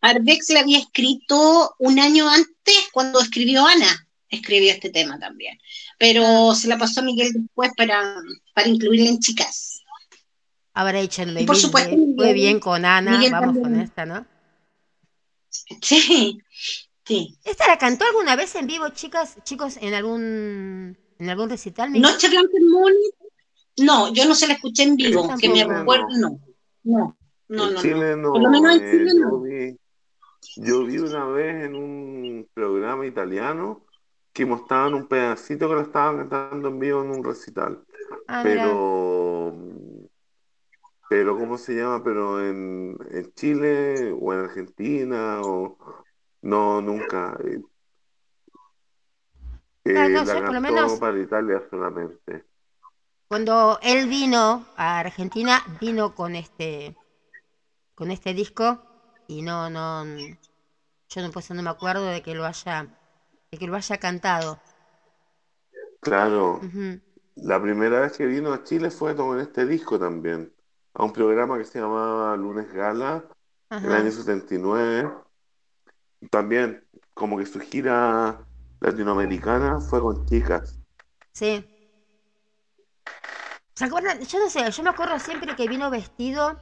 Arbex la había escrito un año antes cuando escribió Ana. Escribió este tema también. Pero se la pasó a Miguel después para, para incluirla en chicas. Habrá hecho en Y por supuesto, Miguel- Fue bien con Ana, Miguel vamos con esta, ¿no? Sí, sí. ¿Esta la cantó alguna vez en vivo, chicas, chicos, en algún en algún recital? Miguel? Noche Blanca en Múnich. No, yo no se la escuché en vivo, Yo que me recuerdo, no. No, no, en no. Chile no. Por lo menos en eh, Chile yo no. vi, yo vi una vez en un programa italiano que mostraban un pedacito que lo estaban cantando en vivo en un recital. Ah, mira. Pero, ¿cómo se llama? Pero en, en Chile o en Argentina o no, nunca. Eh, Ah, no la sé, por lo menos- para Italia solamente. Cuando él vino a Argentina, vino con este con este disco y no no yo no pues no me acuerdo de que lo haya de que lo haya cantado. Claro, la primera vez que vino a Chile fue con este disco también, a un programa que se llamaba Lunes Gala, el Ajá. año 79. También, como que su gira latinoamericana fue con chicas. Sí. ¿Se acuerdan? Yo no sé, yo me acuerdo siempre que vino vestido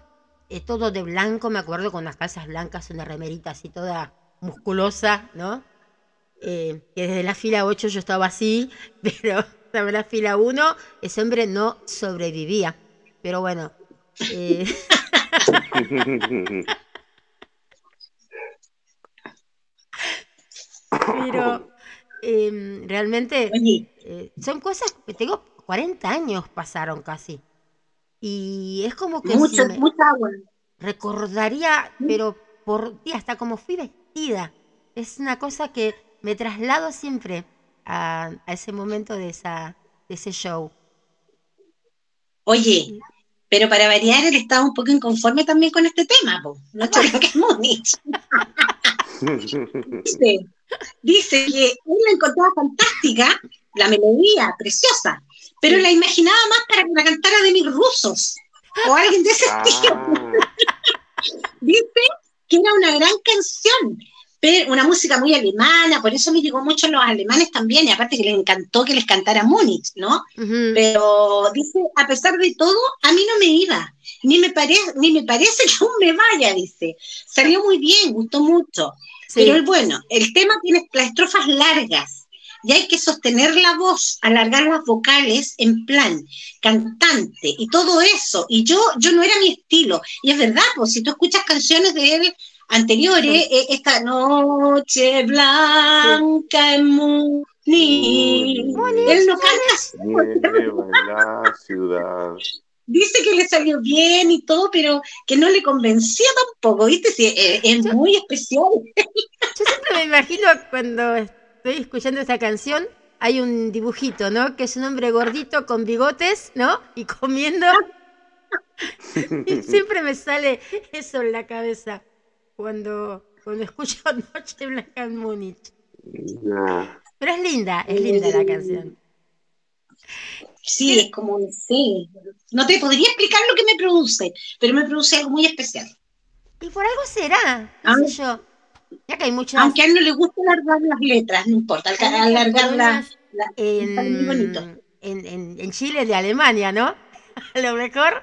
eh, todo de blanco, me acuerdo con unas calzas blancas, una remerita así toda musculosa, ¿no? Eh, que desde la fila 8 yo estaba así, pero en la fila 1 ese hombre no sobrevivía. Pero bueno, eh, pero em, realmente eh, son cosas que tengo 40 años pasaron casi. Y es como que mucho, mucha agua. recordaría, pero por ti, hasta como fui vestida. Es una cosa que me traslado siempre. a, ese momento de, esa, de ese show. Oye, pero para variar, él estaba un poco inconforme también con este tema, po. no Múnich. dice, dice que él la encontraba fantástica, la melodía, preciosa, pero la imaginaba más para que la cantara de mis rusos o alguien de ese ah. estilo. dice que era una gran canción, pero una música muy alemana, por eso me llegó mucho a los alemanes también, y aparte que les encantó que les cantara Múnich, ¿no? Pero dice, a pesar de todo, a mí no me iba, ni me, parece ni me parece que aún me vaya, dice. Salió muy bien, gustó mucho. Pero el bueno, el tema tiene las estrofas largas y hay que sostener la voz, alargar las vocales en plan cantante y todo eso. Y yo, yo no era mi estilo. Y es verdad, pues si tú escuchas canciones de él anteriores, eh, esta noche blanca en Múnich. Él no canta la ciudad. Dice que le salió bien y todo, pero que no le convenció tampoco, ¿viste? Eh, es, muy especial. Yo siempre me imagino cuando estoy escuchando esta canción, hay un dibujito, ¿no? Que es un hombre gordito con bigotes, ¿no? Y comiendo. y siempre me sale eso en la cabeza cuando, cuando escucho Noche Blanca en Múnich. Pero es linda, es linda la canción. Sí, es como, sí. No te podría explicar lo que me produce, pero me produce algo muy especial. Y por algo será, no sé yo. Ya que hay muchas... Aunque a él no le gusta alargar las letras, no importa, alargar las... en, en, en, Chile de Alemania, ¿no? A lo mejor.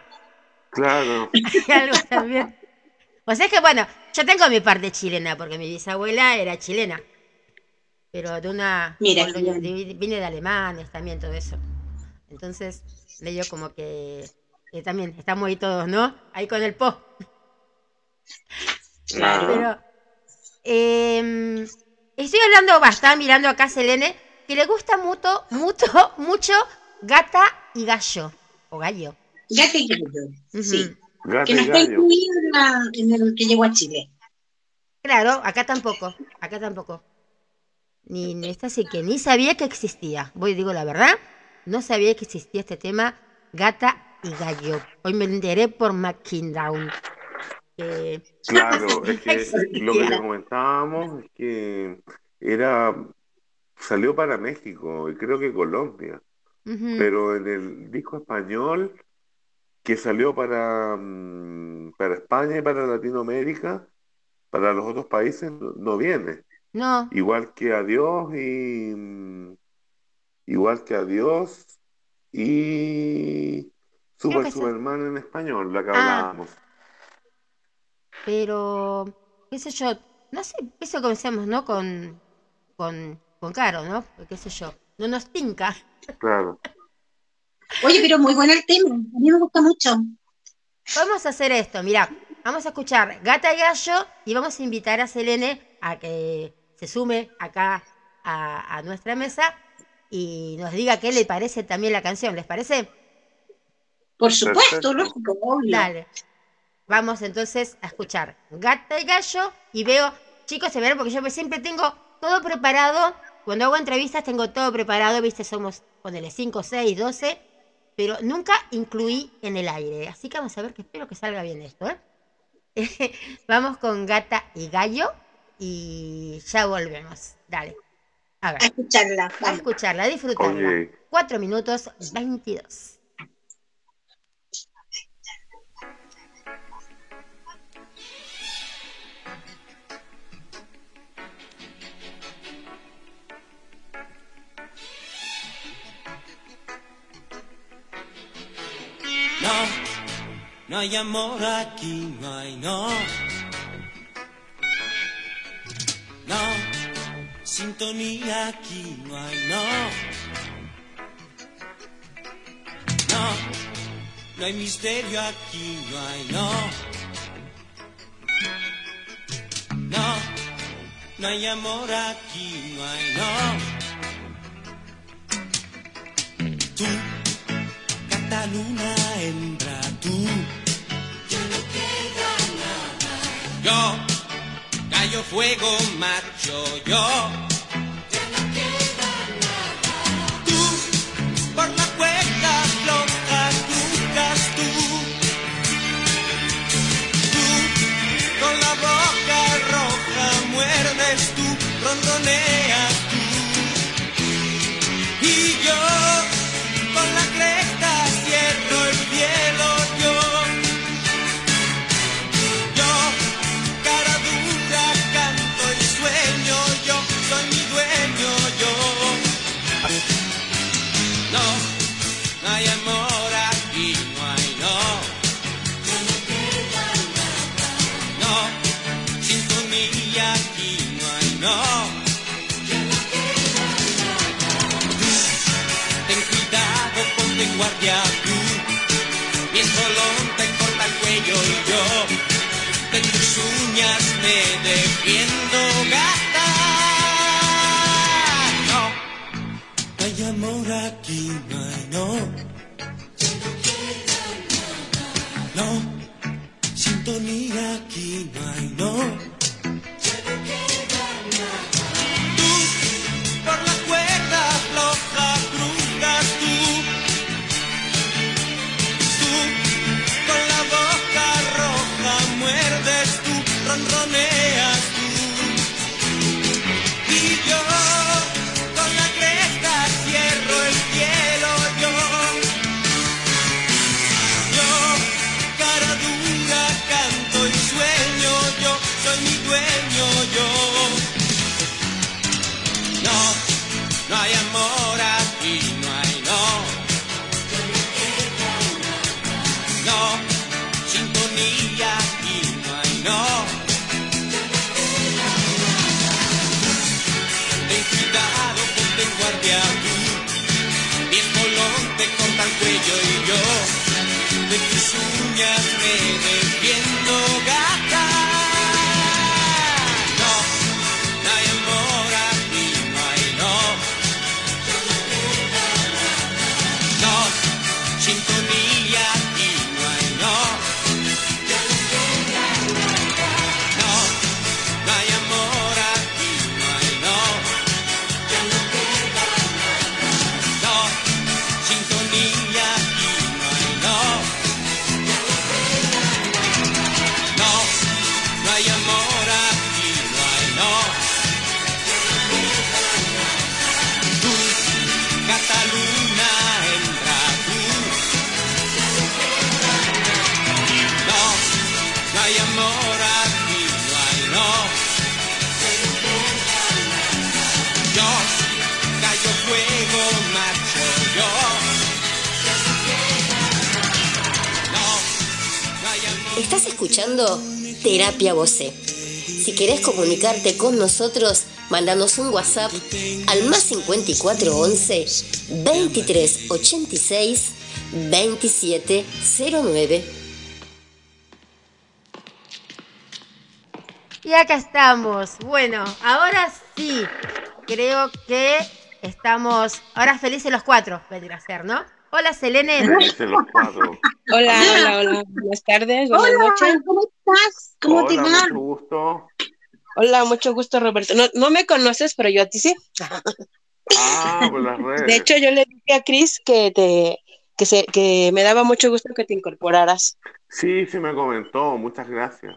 Claro. Hay algo también. O sea que, bueno, yo tengo mi parte chilena, porque mi bisabuela era chilena. Pero de una. Mira. Vine de alemanes también, todo eso. Entonces, medio como que. también estamos ahí todos, ¿no? Ahí con el po. Claro. Pero. Em, estoy hablando bastante, mirando acá a Selene, que le gusta mucho, mucho, mucho gata y gallo. O gallo. Gata y gallo. Sí que no está incluido en, el que llegó a Chile. Claro, acá tampoco, acá tampoco. Ni en esta sí que ni sabía que existía. Voy, digo la verdad, no sabía que existía este tema gata y gallo. Hoy me enteré por McKindown. claro, es que lo que comentábamos es que era salió para México y creo que Colombia. Pero en el disco español que salió para, mm, para España y para Latinoamérica, para los otros países no, viene. No. Igual que Adiós y mm, igual que Adiós y Super Superman en español, la que ah. hablábamos. Pero, qué sé yo, no sé, eso comencemos, ¿no? Con, con, con Caro, ¿no? Qué sé yo, no nos tinca. Claro. Oye, pero muy bueno el tema, a mí me gusta mucho. Vamos a hacer esto, mira, vamos a escuchar Gata y Gallo y vamos a invitar a Selene a que se sume acá a, nuestra mesa y nos diga qué le parece también la canción, ¿les parece? Por supuesto, lógico, obvio. Dale. Vamos entonces a escuchar Gata y Gallo y veo, chicos, se verán porque yo siempre tengo todo preparado. Cuando hago entrevistas tengo todo preparado, viste, somos, ponele 5, 6, 12 pero nunca incluí en el aire. Así que vamos a ver que espero que salga bien esto. ¿eh? vamos con gata y gallo y ya volvemos. Dale. A ver. A escucharla. A escucharla, a disfrutarla. 4 minutos 22. No hay amor aquí, no hay, no. No, sintonía aquí, no hay, no. No, no hay misterio aquí, no hay, no. No, no hay amor aquí, no hay, no. Tú, Cataluna, hembra, gallo fuego macho yo. Terapia Voce. Si querés comunicarte con nosotros, mandanos un WhatsApp al más 5411 2386 2709. Y acá estamos. Bueno, ahora sí, creo que estamos ahora felices los cuatro, vendría a ser, ¿no? Hola, Selene. Hola, hola, hola. Buenas tardes, buenas hola, noches. ¿Cómo estás? ¿Cómo te va? Mucho gusto. Hola, mucho gusto, Roberto. No, no me conoces, pero yo a ti sí. Ah, por las redes. De hecho, yo le dije a Cris que te que se que me daba mucho gusto que te incorporaras. Sí, sí me comentó. Muchas gracias.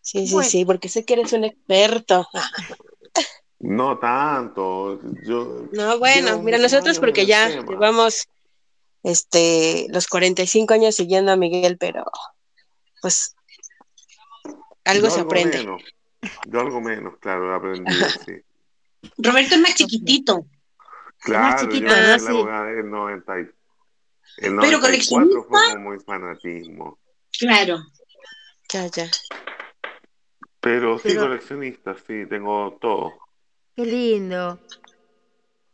Sí, sí, sí, porque sé que eres un experto. No tanto. Yo, no, bueno, mira, nosotros porque ya llevamos este, los 45 años siguiendo a Miguel, pero pues algo se aprende. Menos. Yo algo menos, claro, aprendí, sí. Roberto es más chiquitito. Claro, más chiquito, yo en Sí. la época del 90 y- el Pero 94 fue como muy fanatismo. Claro. Ya, ya. Pero sí, Pero- coleccionista, sí, tengo todo. Qué lindo.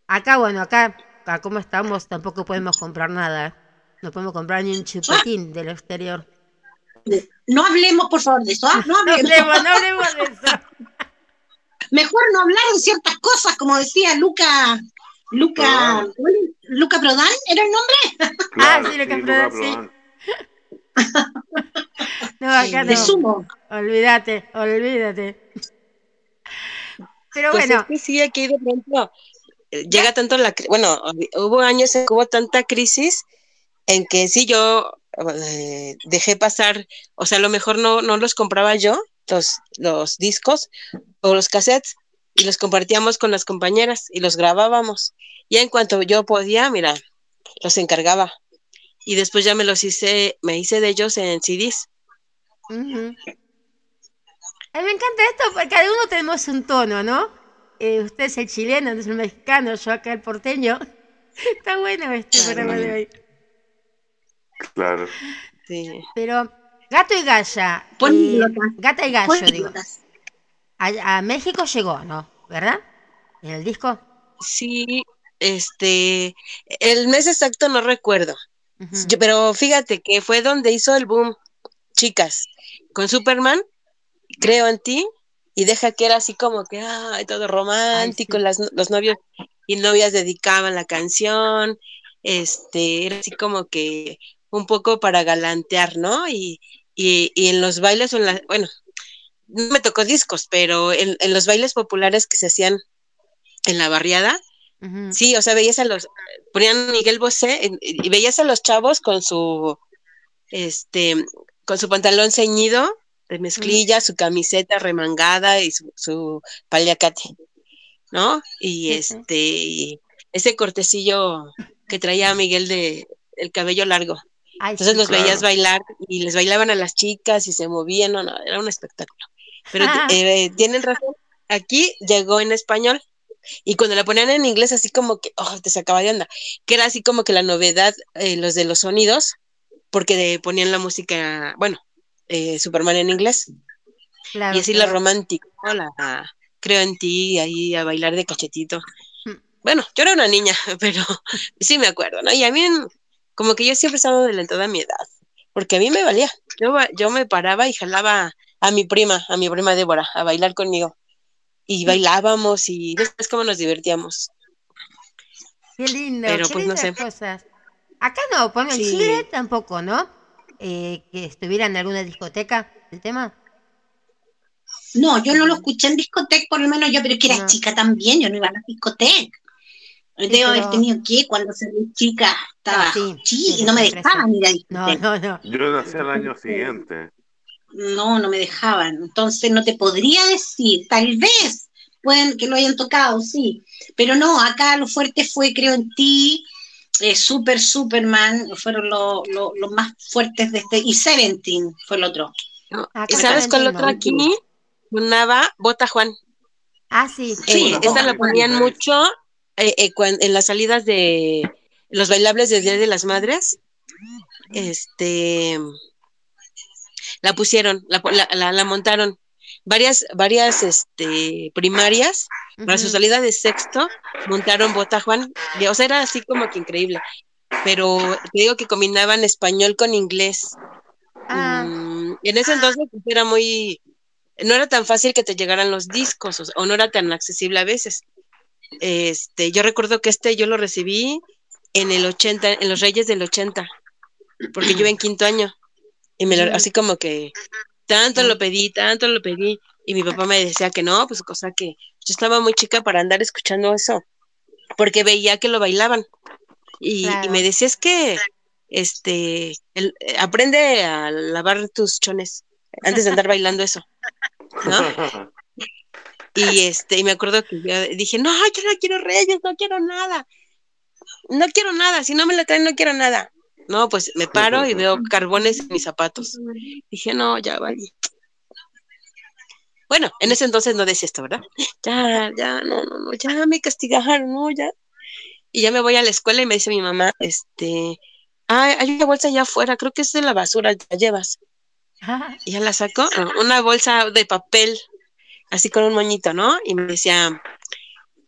Acá, bueno, acá, acá como estamos, tampoco podemos comprar nada. No podemos comprar ni un chupetín del exterior. No hablemos, por favor, de eso. ¿ah? No No hablemos. no hablemos de eso. Mejor no hablar de ciertas cosas, como decía Luca. Luca. Luca Prodan, ¿era el nombre? Claro, sí, Luca Prodan, sí. Prodan. No, acá no. De sumo. Olvídate, olvídate. Pero Pues bueno, es que sí, aquí de pronto eh, llega tanto la, bueno, hubo años en que hubo tanta crisis en que sí yo eh, dejé pasar, o sea, a lo mejor no, no los compraba yo, los, los discos o los cassettes, y los compartíamos con las compañeras y los grabábamos. Y en cuanto yo podía, mira, los encargaba. Y después ya me los hice, me hice de ellos en CDs. A mí me encanta esto porque cada uno tenemos un tono, ¿no? Eh, usted es el chileno, es el mexicano, yo acá el porteño. Está bueno este programa de hoy. Claro. Sí. Pero gato y galla. eh, gata y gallo, digo. A México llegó, ¿no? ¿Verdad? En el disco. Sí, este, el mes exacto no recuerdo, pero fíjate que fue donde hizo el boom, chicas, con Superman, creo en ti, y deja que era así como que, ay, todo romántico, las, los novios y novias dedicaban la canción, este, era así como que un poco para galantear, ¿no? Y, y, en los bailes, bueno, no me tocó discos, pero en, los bailes populares que se hacían en la barriada, sí, o sea, veías a los, ponían Miguel Bosé y veías a los chavos con su, este, con su pantalón ceñido de mezclilla, su camiseta remangada y su, su paliacate, ¿no? Y este, ese cortecillo que traía Miguel de el cabello largo. Entonces los veías bailar y les bailaban a las chicas y se movían, no, no, era un espectáculo. Pero eh, tienen razón, aquí llegó en español y cuando la ponían en inglés así como que, oh, te sacaba de onda, que era así como que la novedad, eh, los de los sonidos, porque ponían la música, bueno, eh, Superman en inglés. y así la romántica, la, creo en ti, ahí a bailar de cachetito. Mm. Bueno, yo era una niña, pero sí me acuerdo, ¿no? Y a mí como que yo siempre estado de toda mi edad, porque a mí me valía. Yo, yo me paraba y jalaba a mi prima, a mi prima Débora, a bailar conmigo. Y bailábamos y después cómo nos divertíamos. Qué lindo, Pero, pues, no sé. cosas. Acá no, por en Chile tampoco, ¿no? Eh, que estuviera en alguna discoteca el tema. No, yo no lo escuché en discoteca, por lo menos yo, pero que era chica también, yo no iba a la discoteca. Debo haber tenido que cuando se chica estaba ah, sí, y no me dejaban ir a No, no, no. Yo nací al año siguiente. No, no me dejaban. Entonces no te podría decir, tal vez pueden que lo hayan tocado, sí. Pero no, acá lo fuerte fue Creo en ti, eh, Super Superman, fueron los más fuertes de este, y Seventeen fue el otro. ¿Y sabes cuál otro aquí? Sonaba Bota Juan. Ah, sí. sí eh, esta la ponían mucho eh, eh, en las salidas de los bailables del Día de las Madres, este, la pusieron, la, la, montaron varias, varias este, primarias, para su salida de sexto, montaron Bota Juan, o sea, era así como que increíble, pero te digo que combinaban español con inglés. Ah. Mm, en ese entonces pues, era muy, no era tan fácil que te llegaran los discos, o no era tan accesible a veces. Este, yo recuerdo que este yo lo recibí en el 80, en los Reyes del 80, porque yo iba en quinto año. Y me lo, así como que tanto lo pedí, tanto lo pedí. Y mi papá me decía que no, pues cosa que yo estaba muy chica para andar escuchando eso, porque veía que lo bailaban. Y, me decía, es que, este, el, aprende a lavar tus chones antes de andar bailando eso, ¿no? Y este, y me acuerdo que yo dije, no, yo no quiero reyes, no quiero nada. No quiero nada, si no me la traen, no quiero nada. No, pues me paro y veo carbones en mis zapatos. Dije, no, ya vale. Bueno, en ese entonces no decía esto, ¿verdad? Ya, ya, no, no, no, ya me castigaron, no, ya. Y ya me voy a la escuela y me dice mi mamá, este, ah, hay una bolsa allá afuera, creo que es de la basura, la llevas. Y ya la saco, una bolsa de papel así con un moñito, ¿no? Y me decía,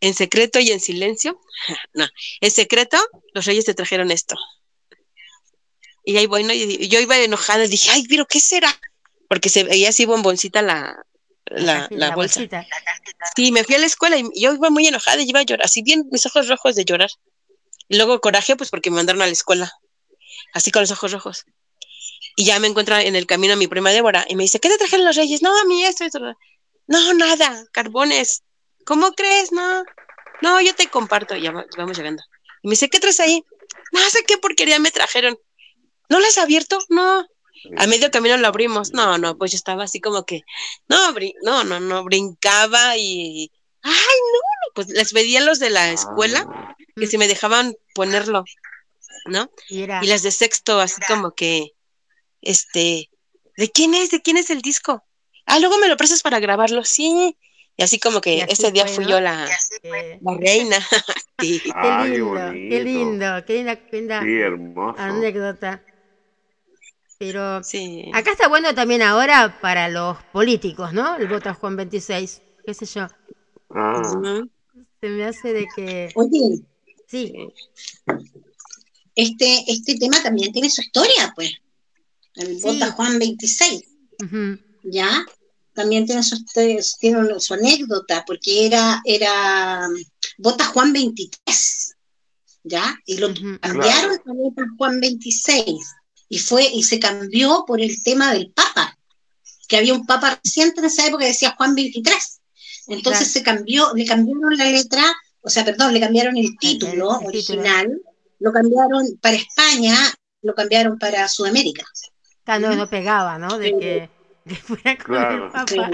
en secreto y en silencio, no, en secreto los reyes te trajeron esto. Y ahí bueno, y yo iba enojada, dije, ay, pero ¿qué será? Porque se veía así bomboncita la, la, la, bolsa. Sí, me fui a la escuela y yo iba muy enojada y iba a llorar, así bien mis ojos rojos de llorar. Y luego coraje, pues porque me mandaron a la escuela, así con los ojos rojos. Y ya me encuentra en el camino a mi prima Débora y me dice, ¿qué te trajeron los reyes? No, a mí esto, esto. No, nada, carbones. ¿Cómo crees? No, no, yo te comparto. Ya vamos llegando. Y me dice, ¿qué traes ahí? No sé qué porquería me trajeron. ¿No las has abierto? No. A medio camino lo abrimos. No, no, pues yo estaba así como que, no, no, no, no, brincaba y, ay, no, pues les pedía a los de la escuela que si me dejaban ponerlo, ¿no? Y las de sexto, así como que, este, ¿de quién es? ¿De quién es el disco? ah, luego me lo prestas para grabarlo, sí. Y así como que ese día fui yo la, la reina. sí. qué lindo, qué, lindo, qué linda, qué linda anécdota. Pero sí. acá está bueno también ahora para los políticos, ¿no? El voto Juan 26, qué sé yo. Ah. Se me hace de que... Oye, Sí. Este, este tema también tiene su historia, pues. El Bota Juan 26. ¿Ya? También tiene su, tiene su anécdota, porque era, era Bota Juan 23. ¿Ya? Y lo cambiaron a Bota Juan 26. Y fue, y se cambió por el tema del Papa, que había un Papa reciente en esa época que decía Juan 23. Entonces se cambió, le cambiaron la letra, o sea, perdón, le cambiaron el título original lo cambiaron para España, lo cambiaron para Sudamérica. Claro, no, pegaba, ¿no? De que, fuera con el Papa.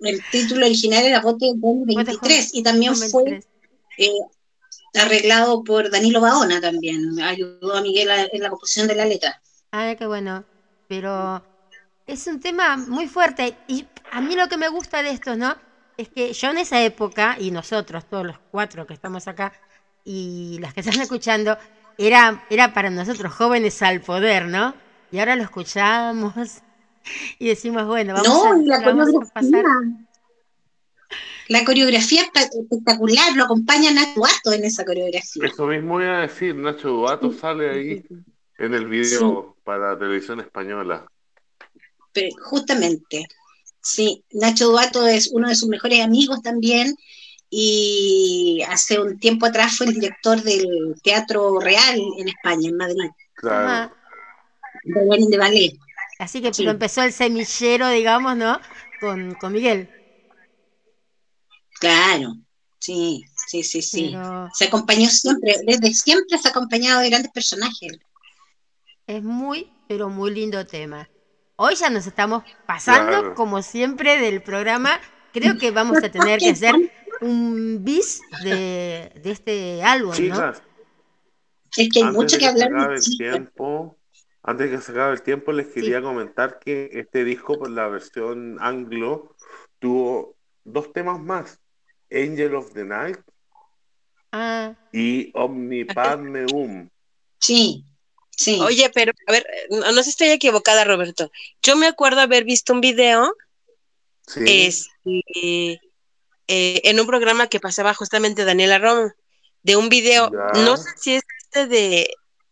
El título original era Bote 23 y también fue eh, arreglado por Danilo Baona también, ayudó a Miguel en la composición de la letra. Ah, qué bueno, pero es un tema muy fuerte y a mí lo que me gusta de esto, ¿no? Es que yo en esa época, y nosotros, todos los cuatro que estamos acá, y las que están escuchando, era, era para nosotros jóvenes al poder, ¿no? Y ahora lo escuchamos y decimos, bueno, vamos, a, la coreografía, pasar. La coreografía espectacular, lo acompaña Nacho Duato en esa coreografía. Eso mismo voy a decir, Nacho Duato sale ahí en el video para televisión española. Pero justamente, sí, Nacho Duato es uno de sus mejores amigos también y hace un tiempo atrás fue el director del Teatro Real en España, en Madrid. Claro. De ballet. Así que empezó el semillero, digamos, ¿no? Con, Miguel. Claro, sí, sí, sí, sí. Se acompañó siempre, desde siempre se ha acompañado de grandes personajes. Es muy, pero muy lindo tema. Hoy ya nos estamos pasando, como siempre, del programa. Creo que vamos a tener que hacer un bis de, este álbum, ¿no? Es que hay mucho que hablar de tiempo, Antes de que se acabe el tiempo, les quería comentar que este disco, por la versión anglo, tuvo dos temas más. Angel of the Night ah. y Omni Padme Sí, sí. Oye, pero a ver, no, sé si estoy equivocada, Roberto. Yo me acuerdo haber visto un video sí. este, eh, en un programa que pasaba justamente Daniela Rom, de un video, no sé si es este de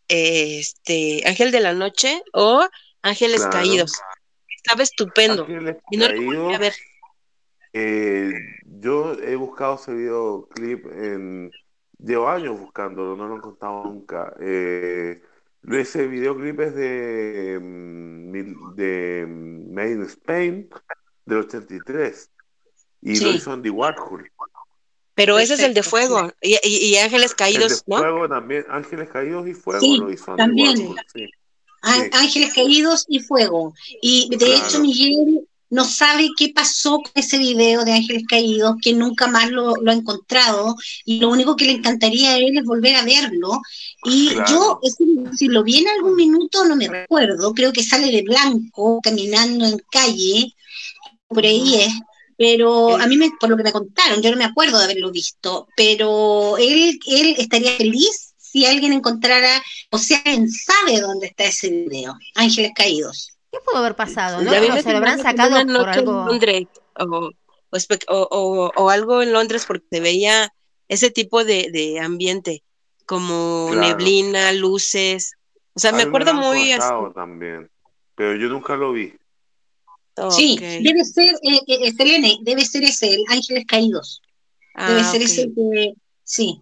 este Ángel de la Noche o Ángeles Caídos. Estaba estupendo. Ángeles Caídos, ver. Eh, yo he buscado ese videoclip en llevo años buscándolo, no lo he encontrado nunca. Eh, ese videoclip es de, mm, de Made in Spain del 83 y lo hizo Andy Warhol. Pero ese es el de fuego y, Ángeles Caídos, el de Fuego también, Ángeles Caídos y Fuego lo hizo Andy también. Ángeles Caídos y Fuego. Y de hecho Miguel no sabe qué pasó con ese video de Ángeles Caídos, que nunca más lo, ha encontrado, y lo único que le encantaría a él es volver a verlo. Y yo, si lo vi en algún minuto, no me recuerdo, creo que sale de blanco, caminando en calle, por ahí es, pero a mí, me, por lo que me contaron, yo no me acuerdo de haberlo visto, pero él, él estaría feliz si alguien encontrara, o sea, alguien sabe dónde está ese video, Ángeles Caídos. ¿Qué pudo haber pasado? ¿no? se lo habrán sacado por algo... Londres, o, o, algo en Londres porque se veía ese tipo de, de ambiente, como neblina, luces. O sea, me acuerdo muy así. también, pero yo nunca lo vi. Sí, debe ser, eh, eh, Selene, debe ser ese, el Ángeles Caídos. debe ah, ser ese que, sí.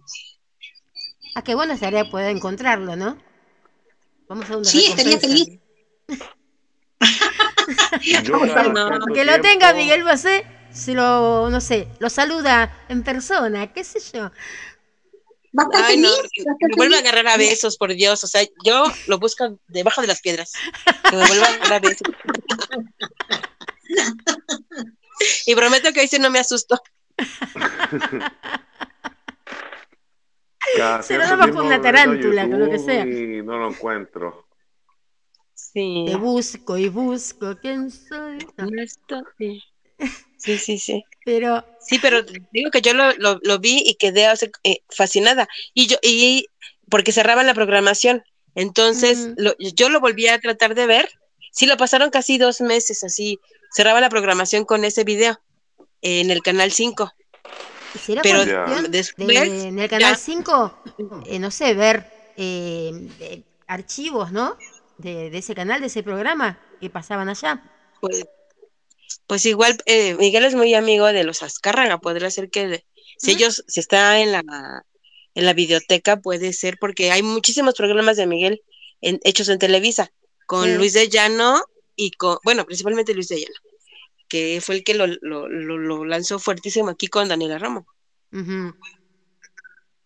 Ah, qué bueno estaría poder encontrarlo, ¿no? Vamos a Sí, estaría feliz. que lo tenga Miguel Bosé, se lo, no sé, lo saluda en persona, qué sé yo. Ay, no, me vuelve a agarrar a besos, por Dios. O sea, yo lo busco debajo de las piedras. Que me vuelva a agarrar a besos. y prometo que hoy sí no me asusto. Se lo damos con una tarántula, con lo que sea. Y no lo encuentro. Sí. Te busco y busco quién soy. No. Sí, sí, sí. Pero. Sí, pero digo que yo lo, lo, vi y quedé eh, fascinada. Y yo, y porque cerraba la programación. Entonces, yo lo volví a tratar de ver. Sí, lo pasaron casi dos meses así. Cerraba la programación con ese video en el canal 5. ¿Será Pero en el canal 5, eh, no sé, ver eh, archivos, ¿no? De, de, ese canal, de ese programa que pasaban allá. Pues, pues igual, eh, Miguel es muy amigo de los Azcárraga, podría ser que si ellos, si está en la, en la videoteca, puede ser, porque hay muchísimos programas de Miguel hechos en Televisa, con Luis de Llano y con, bueno, principalmente Luis de Llano, que fue el que lo, lo, lo, lanzó fuertísimo aquí con Daniela Ramo.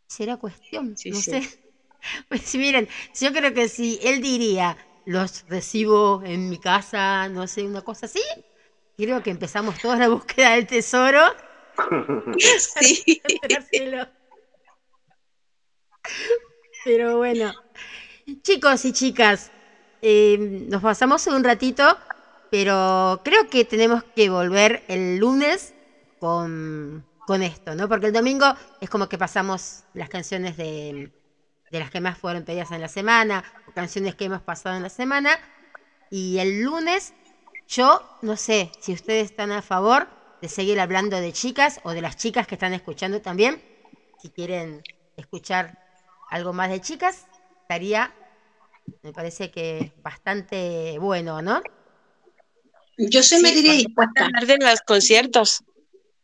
Será cuestión, no sé. Pues miren, yo creo que si él diría, los recibo en mi casa, no sé, una cosa así, creo que empezamos toda la búsqueda del tesoro. sí. Pero bueno, chicos y chicas, eh, nos pasamos un ratito, pero creo que tenemos que volver el lunes con, con esto, ¿no? Porque el domingo es como que pasamos las canciones de, de las que más fueron pedidas en la semana, o canciones que hemos pasado en la semana. Y el lunes, yo no sé si ustedes están a favor de seguir hablando de chicas o de las chicas que están escuchando también. Si quieren escuchar algo más de chicas, estaría, me parece que bastante bueno, ¿no? Yo se me diría dispuesta. hablar de los conciertos.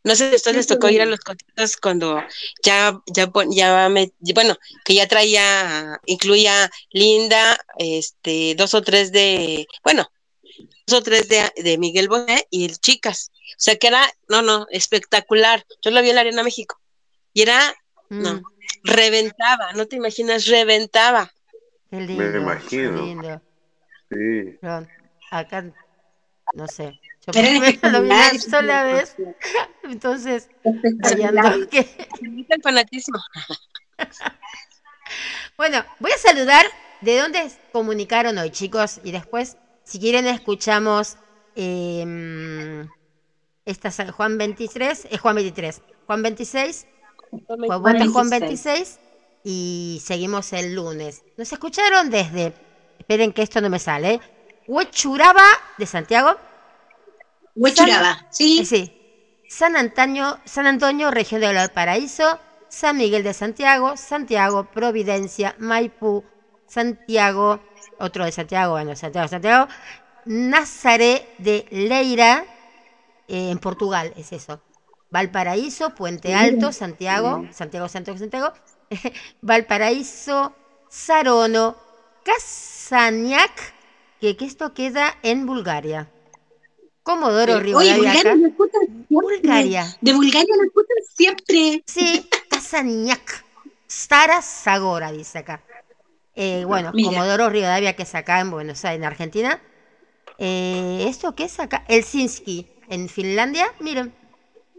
No sé si a ustedes les tocó ir a los conciertos cuando ya, ya, ya me, bueno, que ya traía, incluía Linda, este, dos o tres de, bueno, dos o tres de, de Miguel Bosé y el Chicas. O sea que era, no, no, espectacular. Yo lo vi en la Arena México. Y era, no, mm. reventaba, no te imaginas, reventaba. me imagino. Sí. acá, no sé. Yo lo vi una sola vez. Entonces, que... el fanatismo. bueno, voy a saludar de dónde comunicaron hoy, chicos, y después, si quieren, escuchamos eh, esta Juan 23, es Juan 23, Juan 26, Juan, Juan 26 y seguimos el lunes. Nos escucharon desde, esperen que esto no me sale, Huechuraba de Santiago. Huechuraba, sí. Eh, sí. San Antonio, San Antonio, región de Valparaíso, San Miguel de Santiago, Santiago, Providencia, Maipú, Santiago, otro de Santiago, bueno, Santiago, Santiago, Nazaré de Leira, eh, en Portugal, es eso. Valparaíso, Puente Alto, Santiago, Santiago, Santiago, Santiago, Valparaíso, Sarono, Casaniac, que, esto queda en Bulgaria. Comodoro Rivadavia. Bulgaria, De Bulgaria lo escuchan siempre. Sí, Casaniac. Stara Zagora, dice acá. Eh, bueno, Comodoro Rivadavia, que es acá en Buenos Aires, en Argentina. Eh, ¿Esto qué es acá? Helsinki, en Finlandia. Miren,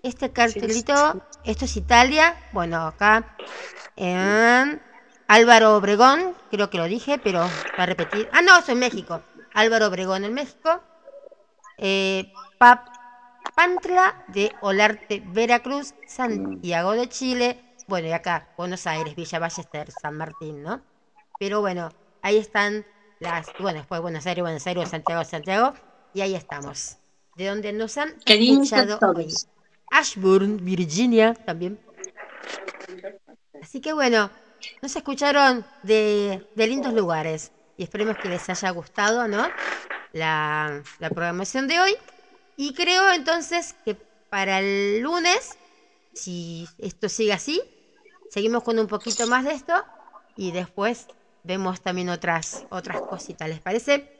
este cartelito, esto es Italia. Bueno, acá en Álvaro Obregón, creo que lo dije, pero para repetir. Ah, no, eso en México. Álvaro Obregón en México. Eh, Papantla de Olarte, Veracruz. Santiago de Chile. Bueno, y acá, Buenos Aires, Villa Ballester, San Martín, ¿no? Pero bueno, ahí están las. Bueno, después Buenos Aires, Buenos Aires, Santiago, Santiago. Y ahí estamos. De donde nos han escuchado hoy. Ashburn, Virginia, también. Así que bueno, nos escucharon de, lindos lugares y esperemos que les haya gustado, ¿no? La, la programación de hoy. Y creo entonces que para el lunes, si esto sigue así, seguimos con un poquito más de esto y después vemos también otras, otras cositas, ¿les parece?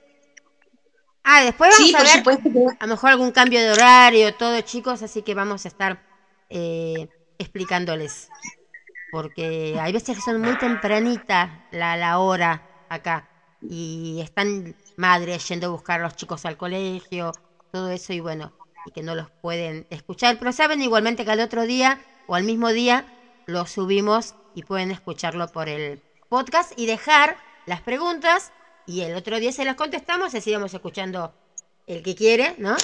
Ah, después vamos a ver a lo mejor algún cambio de horario, todo chicos, así que vamos a estar eh, explicándoles. Porque hay veces que son muy tempranitas la, la hora acá y están madres yendo a buscar a los chicos al colegio, todo eso y bueno, y que no los pueden escuchar. Pero saben igualmente que al otro día o al mismo día lo subimos y pueden escucharlo por el podcast y dejar las preguntas y el otro día se las contestamos, así vamos escuchando el que quiere, ¿no?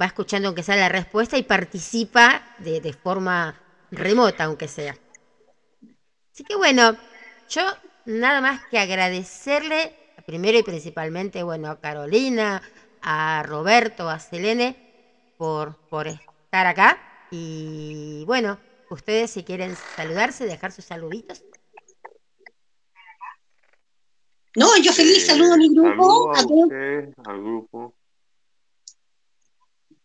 Va escuchando aunque sea la respuesta y participa de, de forma remota, aunque sea. Así que bueno, yo nada más que agradecerle primero y principalmente, bueno, a Carolina, a Roberto, a Selene, por, por estar acá. Y bueno, ustedes si quieren saludarse, dejar sus saluditos. No, yo feliz saludo a mi grupo. a, usted, al grupo.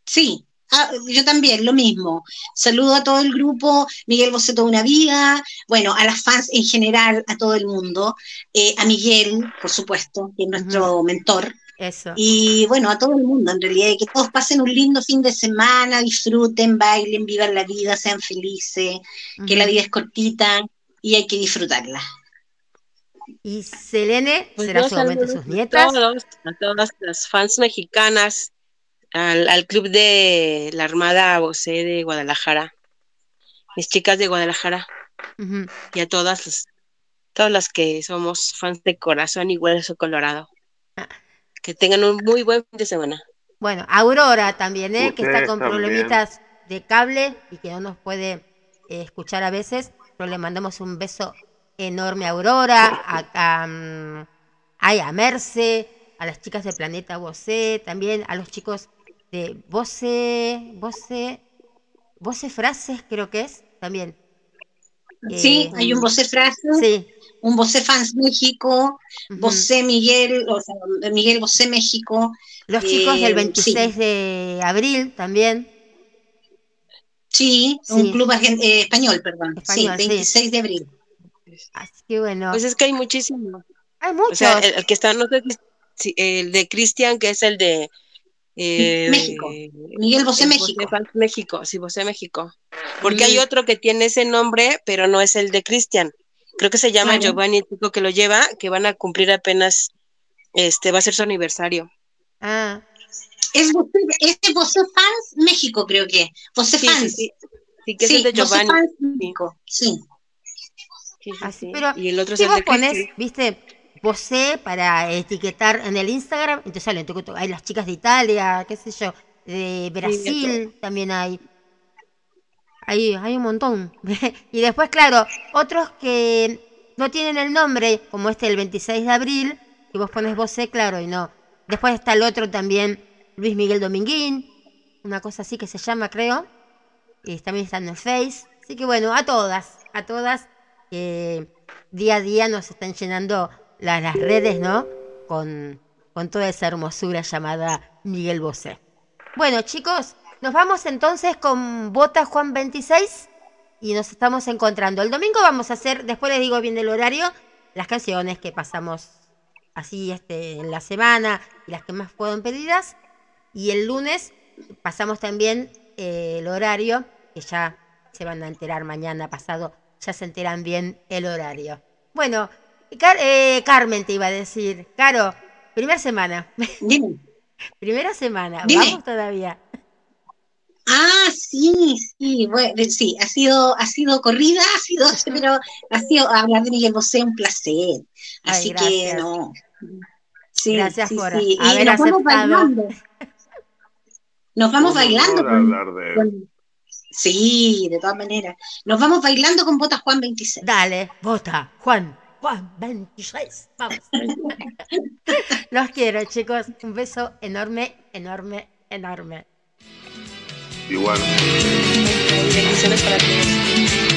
Sí, Ah, yo también, lo mismo. Saludo a todo el grupo, Miguel Boceto una vida, bueno, a las fans en general, a todo el mundo, eh, a Miguel, por supuesto, que es nuestro mentor. Eso. Y bueno, a todo el mundo, en realidad, que todos pasen un lindo fin de semana, disfruten, bailen, vivan la vida, sean felices, que la vida es cortita y hay que disfrutarla. Y Selene pues será seguramente sus nietas. a todas las fans mexicanas al, club de la Armada Bosé de Guadalajara, mis chicas de Guadalajara, y a todas las, todas las que somos fans de corazón y hueso colorado. Ah. Que tengan un muy buen fin de semana. Bueno, Aurora también, ¿eh? que está con problemitas de cable y que no nos puede eh, escuchar a veces, pero le mandamos un beso enorme a Aurora, a, a, mm, a, Merce, a las chicas de Planeta Bosé, también a los chicos de voce, voce, voce frases creo que es también. Sí, hay un voce frases, sí. un voce fans México, voce Miguel, o sea, Miguel voce México. Los chicos del 26 eh, de abril también. Sí, un club eh, español, perdón. sí, 26 de abril. Así que bueno. Pues es que hay muchísimo. Hay muchos. O sea, el, que está, no sé si, el de Cristian, que es el de eh, México. Miguel Bosé México. México, sí, Bosé México. Porque hay otro que tiene ese nombre, pero no es el de Cristian. Creo que se llama Giovanni el chico que lo lleva, que van a cumplir apenas, este, va a ser su aniversario. Ah. Es, de Bosé Fans México, creo que. Bosé Fans. Sí, sí, que es el de Giovanni. México. Sí. Así, pero y el otro es el de pones, viste, posee para etiquetar en el Instagram, entonces salen, hay las chicas de Italia, qué sé yo, de Brasil también hay. Hay, hay un montón. y después, claro, otros que no tienen el nombre, como este el 26 de abril, y vos pones Bosé, claro, y no. Después está el otro también, Luis Miguel Dominguín, una cosa así que se llama, creo. Y también está en el Face. Así que bueno, a todas, a todas que día a día nos están llenando las redes, ¿no? Con, con toda esa hermosura llamada Miguel Bosé. Bueno, chicos, nos vamos entonces con Bota Juan 26 y nos estamos encontrando. El domingo vamos a hacer, después les digo bien del horario, las canciones que pasamos así este, en la semana y las que más fueron pedidas. Y el lunes pasamos también eh, el horario, que ya se van a enterar mañana pasado, ya se enteran bien el horario. Bueno, eh, Carmen te iba a decir. Caro, primera semana. Dime. primera semana. Vamos todavía. Ah, sí, sí, bueno, sí, ha sido, ha sido corrida, ha sido, pero ha sido hablar de Miguel Bosé un placer. Así que no. Sí, gracias por sí. haber nos Vamos bailando. Nos vamos bailando. Con, sí, de todas maneras. Nos vamos bailando con Bota Juan 26. Dale, Bota Juan Juan 26. Vamos. Los quiero, chicos. Un beso enorme, enorme, enorme. Igual. Bendiciones para todos.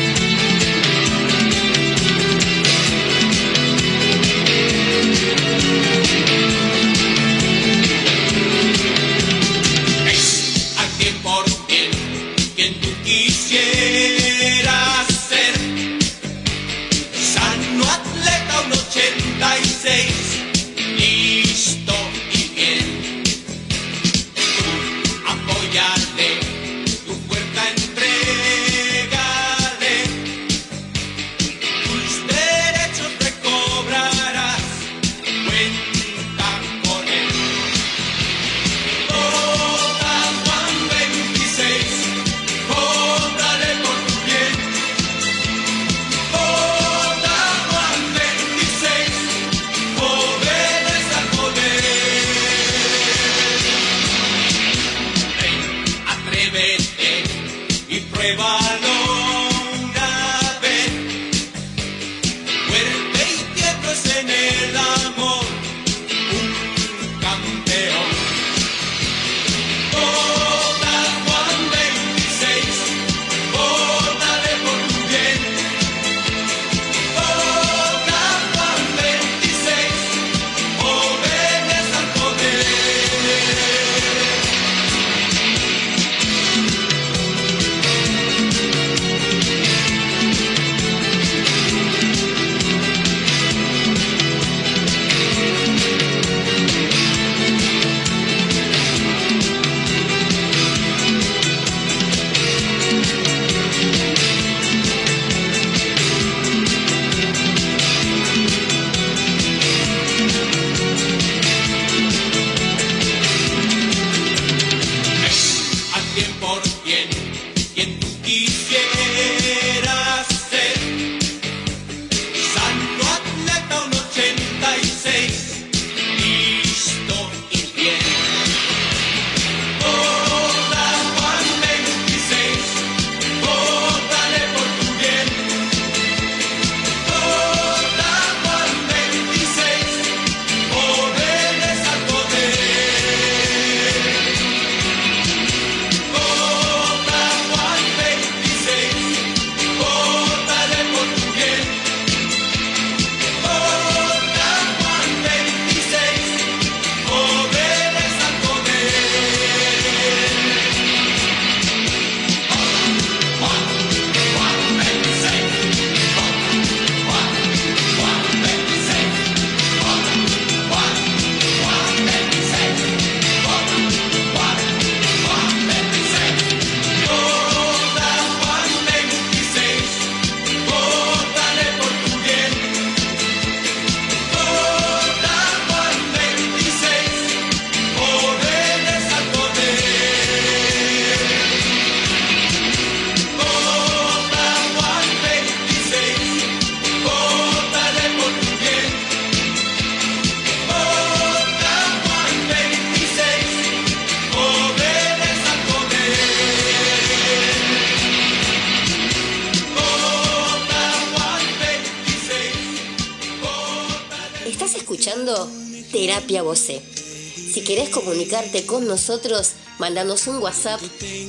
Con nosotros, mandanos un WhatsApp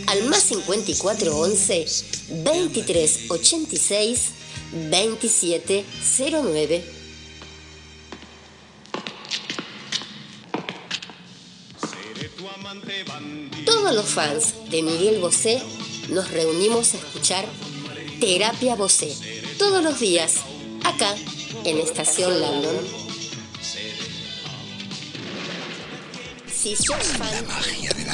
al más 5411 2386 2709. Todos los fans de Miguel Bosé nos reunimos a escuchar Terapia Bosé todos los días acá en Estación Landon. Si sos fan...